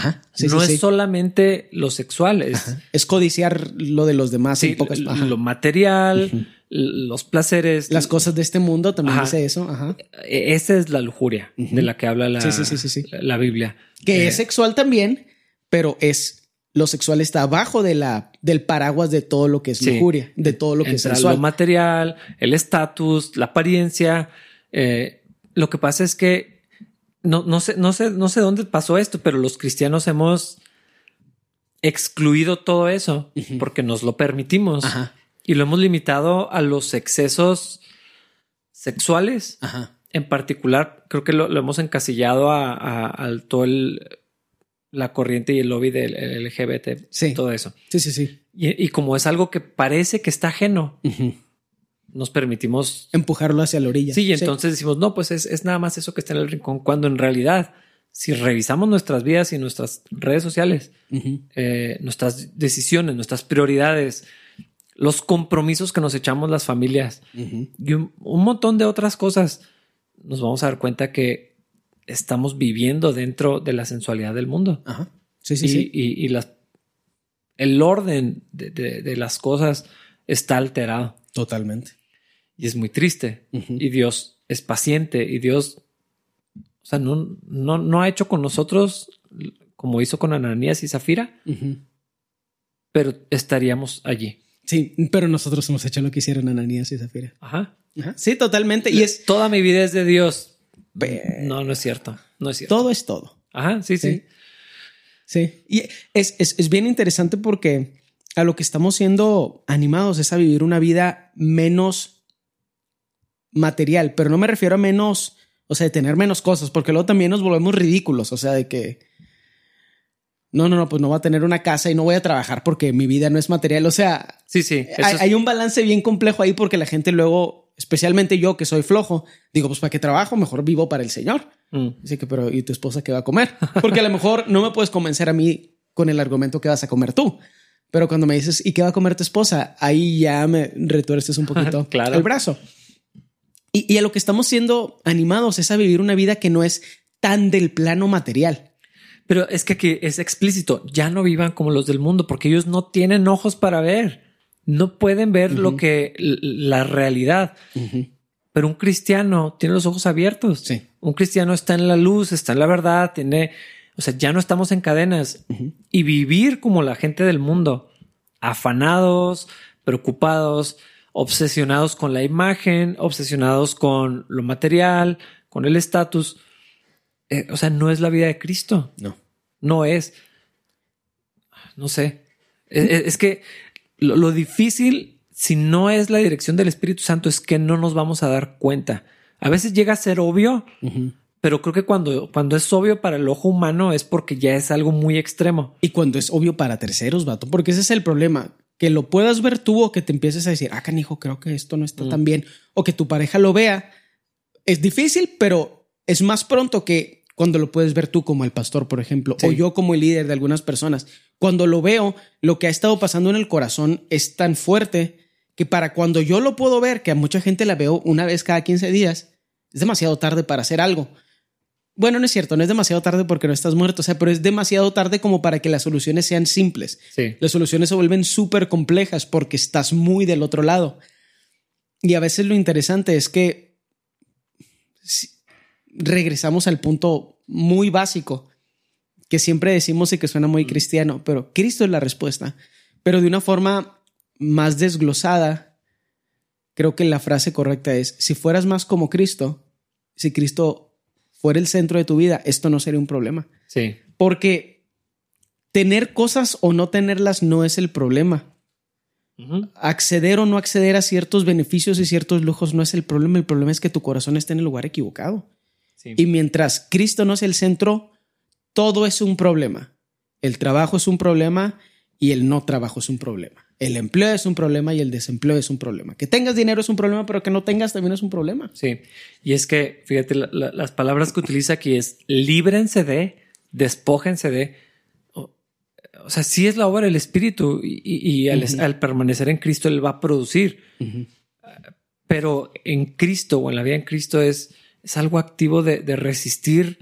no es solamente lo sexual, es, codiciar lo de los demás en pocas Lo material, los placeres. Las cosas de este mundo también dice eso. E, esa es la lujuria de la que habla la, la, Biblia. Que es eh, sexual también, pero es lo sexual está abajo de la, del paraguas de todo lo que es lujuria, de todo lo que es sexual. Lo material, el estatus, la apariencia. Eh, lo que pasa es que no, no, sé, no, sé, no sé dónde pasó esto, pero los cristianos hemos excluido todo eso porque nos lo permitimos y lo hemos limitado a los excesos sexuales. En particular, creo que lo, hemos encasillado a todo el la corriente y el lobby del LGBT, sí. todo eso. Sí, sí, sí. Y, como es algo que parece que está ajeno, nos permitimos empujarlo hacia la orilla. Sí, y entonces decimos, no, pues es, nada más eso que está en el rincón, cuando en realidad, si revisamos nuestras vidas y nuestras redes sociales, eh, nuestras decisiones, nuestras prioridades, los compromisos que nos echamos las familias y un montón de otras cosas, nos vamos a dar cuenta que estamos viviendo dentro de la sensualidad del mundo. Ajá. Sí, sí, sí. Y, las, el orden de, las cosas está alterado. Totalmente. Y es muy triste. Y Dios es paciente y Dios, o sea, no, no, no ha hecho con nosotros como hizo con Ananías y Zafira, pero estaríamos allí. Sí, pero nosotros hemos hecho lo que hicieron Ananías y Zafira. Ajá. Ajá. Sí, totalmente. Y es toda mi vida es de Dios. No, no es cierto. No es cierto. Todo es todo. Ajá, sí, sí. Sí. Y es, bien interesante porque a lo que estamos siendo animados es a vivir una vida menos material, pero no me refiero a menos, o sea, de tener menos cosas, porque luego también nos volvemos ridículos, o sea, de que no, no, no, pues no voy a tener una casa y no voy a trabajar porque mi vida no es material. O sea, sí, sí. Hay, un balance bien complejo ahí porque la gente luego, especialmente yo que soy flojo, digo, pues para qué trabajo, mejor vivo para el Señor. Mm. Dice que, pero ¿y tu esposa qué va a comer? Porque a lo mejor no me puedes convencer a mí con el argumento que vas a comer tú. Pero cuando me dices, ¿y qué va a comer tu esposa? Ahí ya me retuerces un poquito el brazo. Y, y a lo que estamos siendo animados es a vivir una vida que no es tan del plano material. Pero es que aquí es explícito, ya no vivan como los del mundo porque ellos no tienen ojos para ver, no pueden ver lo que la realidad. Pero un cristiano tiene los ojos abiertos. Sí. Un cristiano está en la luz, está en la verdad, tiene, o sea, ya no estamos en cadenas y vivir como la gente del mundo, afanados, preocupados, obsesionados con la imagen, obsesionados con lo material, con el estatus eh, o sea, no es la vida de Cristo. No. No es. No sé. Es, que lo, difícil, si no es la dirección del Espíritu Santo, es que no nos vamos a dar cuenta. A veces llega a ser obvio, pero creo que cuando, cuando es obvio para el ojo humano es porque ya es algo muy extremo. Y cuando es obvio para terceros, vato, porque ese es el problema. Que lo puedas ver tú o que te empieces a decir, ah, canijo, creo que esto no está mm. tan bien. O que tu pareja lo vea. Es difícil, pero es más pronto que cuando lo puedes ver tú como el pastor, por ejemplo, o yo como el líder de algunas personas. Cuando lo veo, lo que ha estado pasando en el corazón es tan fuerte que para cuando yo lo puedo ver, que a mucha gente la veo una vez cada 15 días, es demasiado tarde para hacer algo. Bueno, no es cierto, no es demasiado tarde porque no estás muerto, o sea, pero es demasiado tarde como para que las soluciones sean simples. Las soluciones se vuelven súper complejas porque estás muy del otro lado. Y a veces lo interesante es que regresamos al punto muy básico que siempre decimos y que suena muy cristiano, pero Cristo es la respuesta. Pero de una forma más desglosada, creo que la frase correcta es, si fueras más como Cristo, si Cristo fuera el centro de tu vida, esto no sería un problema. Sí. Porque tener cosas o no tenerlas no es el problema. Acceder o no acceder a ciertos beneficios y ciertos lujos no es el problema. El problema es que tu corazón esté en el lugar equivocado. Y mientras Cristo no es el centro, todo es un problema. El trabajo es un problema y el no trabajo es un problema. El empleo es un problema y el desempleo es un problema. Que tengas dinero es un problema, pero que no tengas también es un problema. Sí. Y es que, fíjate, las palabras que utiliza aquí es líbrense de, despójense de. O, sea, sí es la obra del Espíritu y, al, permanecer en Cristo Él va a producir. pero en Cristo o en la vida en Cristo es, es algo activo de, de resistir.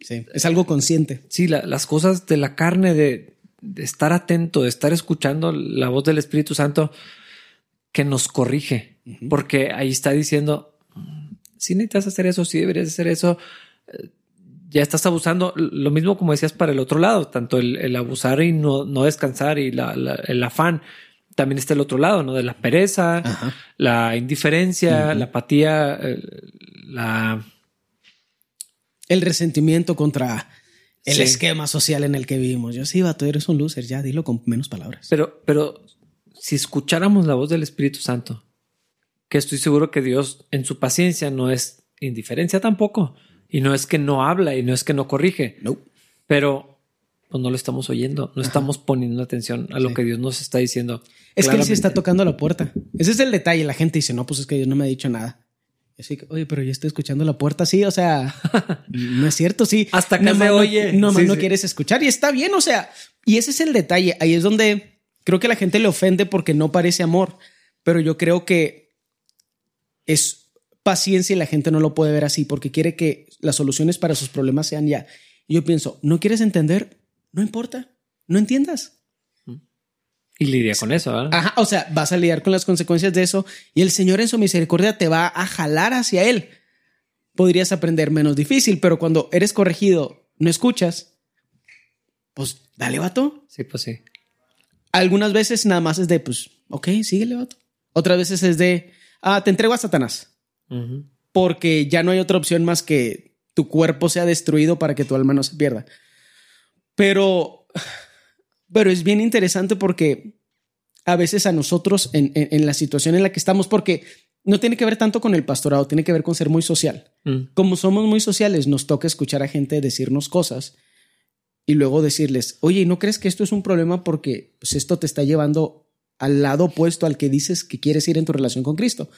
Sí, es algo consciente. Sí, la- las cosas de la carne, de, de estar atento, de estar escuchando la voz del Espíritu Santo que nos corrige, porque ahí está diciendo, si necesitas hacer eso, si deberías hacer eso, eh, ya estás abusando. Lo mismo como decías para el otro lado, tanto el, el abusar y no, no descansar y la- la- el afán. También está el otro lado, ¿no? De la pereza, Ajá. la indiferencia, la apatía, eh, la... El resentimiento contra el Sí. esquema social en el que vivimos. Yo sí, vato, eres un loser, ya dilo con menos palabras. Pero, pero si escucháramos la voz del Espíritu Santo, que estoy seguro que Dios en su paciencia no es indiferencia tampoco, y no es que no habla y no es que no corrige, No. pero pues no lo estamos oyendo, no estamos poniendo atención a lo Sí. que Dios nos está diciendo. Es que él sí está tocando la puerta. Ese es el detalle. La gente dice, no, pues es que Dios no me ha dicho nada. Así que, oye, pero yo estoy escuchando la puerta. Sí, o sea, no es cierto. Sí, Hasta que Nada se no- oye. No, Sí, no sí. quieres escuchar y está bien. O sea, y ese es el detalle. Ahí es donde creo que la gente le ofende porque no parece amor, pero yo creo que es paciencia y la gente no lo puede ver así porque quiere que las soluciones para sus problemas sean ya. Y yo pienso, ¿no quieres entender? No importa, no entiendas. Y lidia con eso, ¿verdad? Ajá, o sea, vas a lidiar con las consecuencias de eso y el Señor en su misericordia te va a jalar hacia Él. Podrías aprender menos difícil, pero cuando eres corregido, no escuchas, pues dale, vato. Sí, pues sí. Algunas veces nada más es de, pues, ok, síguele, vato. Otras veces es de, ah, te entrego a Satanás, porque ya no hay otra opción más que tu cuerpo sea destruido para que tu alma no se pierda. Pero, pero es bien interesante porque a veces a nosotros en, en- en la situación en la que estamos, porque no tiene que ver tanto con el pastorado, tiene que ver con ser muy social. Mm. Como somos muy sociales, nos toca escuchar a gente decirnos cosas y luego decirles, oye, ¿no crees que esto es un problema porque pues, esto te está llevando al lado opuesto al que dices que quieres ir en tu relación con Cristo?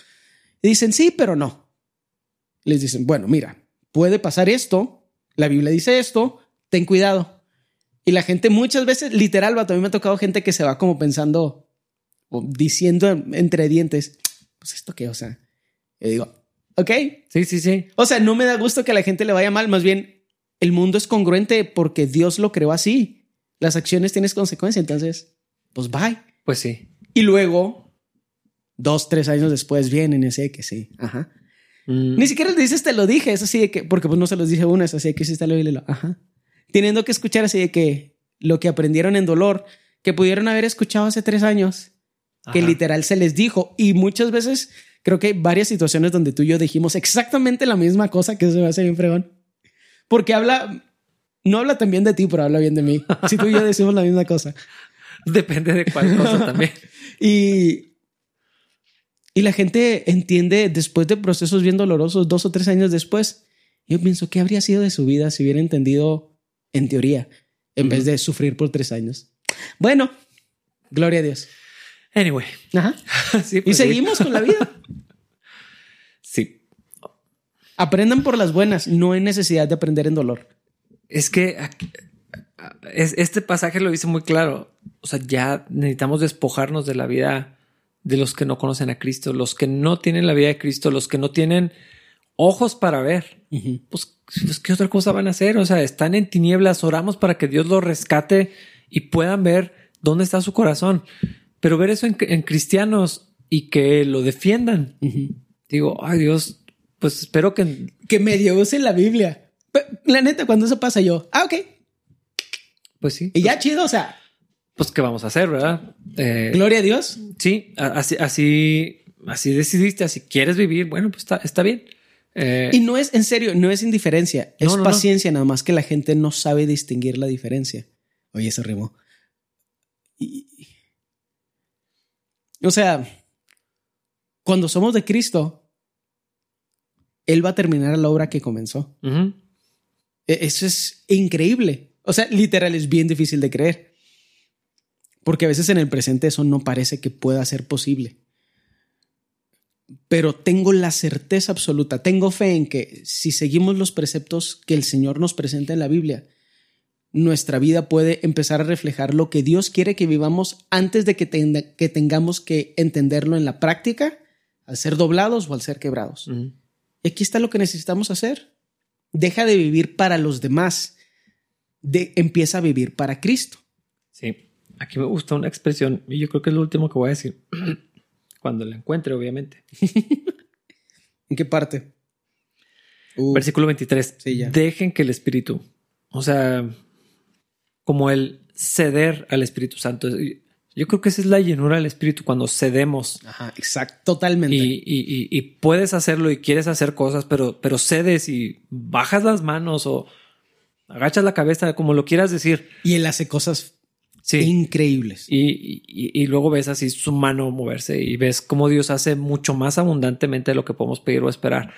Y dicen, sí, pero no. Les dicen, bueno, mira, puede pasar esto, la Biblia dice esto, ten cuidado. Y la gente muchas veces, literal, vato, a mí me ha tocado gente que se va como pensando o diciendo entre dientes, pues esto qué, o sea, yo digo, ok, Sí, sí, sí. o sea, no me da gusto que a la gente le vaya mal, más bien el mundo es congruente porque Dios lo creó así. Las acciones tienen consecuencias, entonces, pues bye. Pues sí. Y luego, dos, tres años después vienen y así que sí, ajá. Mm. Ni siquiera les dices te lo dije, es así de que, porque pues no se los dije uno, es así de que sí está lo y lo, ajá. Teniendo que escuchar así de que lo que aprendieron en dolor, que pudieron haber escuchado hace tres años, que literal se les dijo. Y muchas veces creo que hay varias situaciones donde tú y yo dijimos exactamente la misma cosa que se me hace bien fregón. Porque habla, no habla tan bien de ti, pero habla bien de mí. Si tú y yo decimos la misma cosa. Depende de cuál cosa también. Y, y la gente entiende después de procesos bien dolorosos, dos o tres años después. Yo pienso, ¿qué habría sido de su vida si hubiera entendido en teoría en vez de sufrir por tres años? Bueno, gloria a Dios. Anyway. Ajá. Sí, Y pues sí. seguimos con la vida. Sí. Aprendan por las buenas, no hay necesidad de aprender en dolor. Es que aquí- este pasaje lo dice muy claro. O sea, ya necesitamos despojarnos de la vida de los que no conocen a Cristo, los que no tienen la vida de Cristo, los que no tienen ojos para ver. Pues, pues, ¿qué otra cosa van a hacer? O sea, están en tinieblas, oramos para que Dios los rescate y puedan ver dónde está su corazón. Pero ver eso en, en cristianos y que lo defiendan. Digo, ay Dios, pues espero que Que medio usen la Biblia. Pe- La neta, cuando eso pasa yo, ah, ok. pues sí. Y ya chido, o sea, Pues qué vamos a hacer, ¿verdad? Eh, gloria a Dios. sí, así, así, así decidiste, así quieres vivir, bueno, pues está, está bien. Eh, Y no es, en serio, no es indiferencia, es No, no, no. paciencia, nada más que la gente no sabe distinguir la diferencia. Oye, eso rimó. Y- O sea, cuando somos de Cristo, Él va a terminar la obra que comenzó. E- Eso es increíble. O sea, literal es bien difícil de creer. Porque a veces en el presente eso no parece que pueda ser posible. Pero tengo la certeza absoluta, tengo fe en que si seguimos los preceptos que el Señor nos presenta en la Biblia, nuestra vida puede empezar a reflejar lo que Dios quiere que vivamos antes de que, tenga- que tengamos que entenderlo en la práctica al ser doblados o al ser quebrados. Y aquí está lo que necesitamos hacer. Deja de vivir para los demás. De, empieza a vivir para Cristo. Sí. Aquí me gusta una expresión y yo creo que es lo último que voy a decir. Cuando la encuentre, obviamente. ¿En qué parte? Uh. Versículo 23. Dejen que el Espíritu, o sea, como el ceder al Espíritu Santo. Yo creo que esa es la llenura del Espíritu cuando cedemos. Ajá, exacto, totalmente. Y, puedes hacerlo y quieres hacer cosas, pero, pero cedes y bajas las manos o agachas la cabeza, como lo quieras decir. Y él hace cosas increíbles. Y, luego ves así su mano moverse y ves cómo Dios hace mucho más abundantemente de lo que podemos pedir o esperar.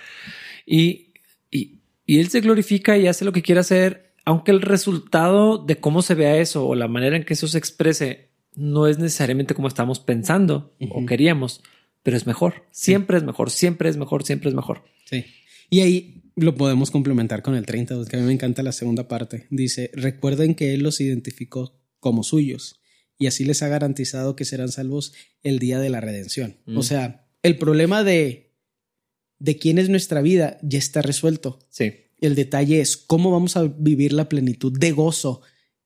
Y, y, Él se glorifica y hace lo que quiere hacer, aunque el resultado de cómo se vea eso o la manera en que eso se exprese no es necesariamente como estamos pensando o queríamos, pero es mejor. Siempre es mejor, siempre es mejor, siempre es mejor. Sí. Y ahí lo podemos complementar con el 30, que a mí me encanta la segunda parte. Dice, recuerden que Él los identificó como suyos y así les ha garantizado que serán salvos el día de la redención. O mm. sea, el problema de, de quién es nuestra vida ya está resuelto. Sí. El detalle es cómo vamos a vivir la plenitud de gozo.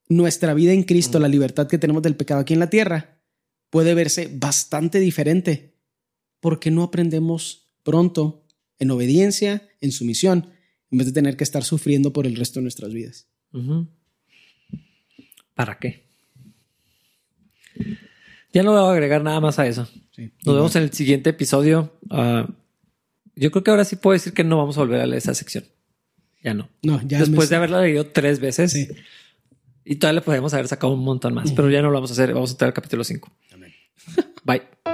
Nuestra vida en Cristo, mm. la libertad que tenemos del pecado aquí en la tierra, puede verse bastante diferente porque no aprendemos pronto en obediencia, en sumisión, en vez de tener que estar sufriendo por el resto de nuestras vidas. ¿Para qué? Ya no voy a agregar nada más a eso. Nos vemos en el siguiente episodio. Ah, yo creo que ahora sí puedo decir que no vamos a volver a leer esa sección. Ya no. No, ya Después de haberla leído tres veces. Y todavía le podemos haber sacado un montón más, pero ya no lo vamos a hacer. Vamos a entrar al capítulo 5. Bye.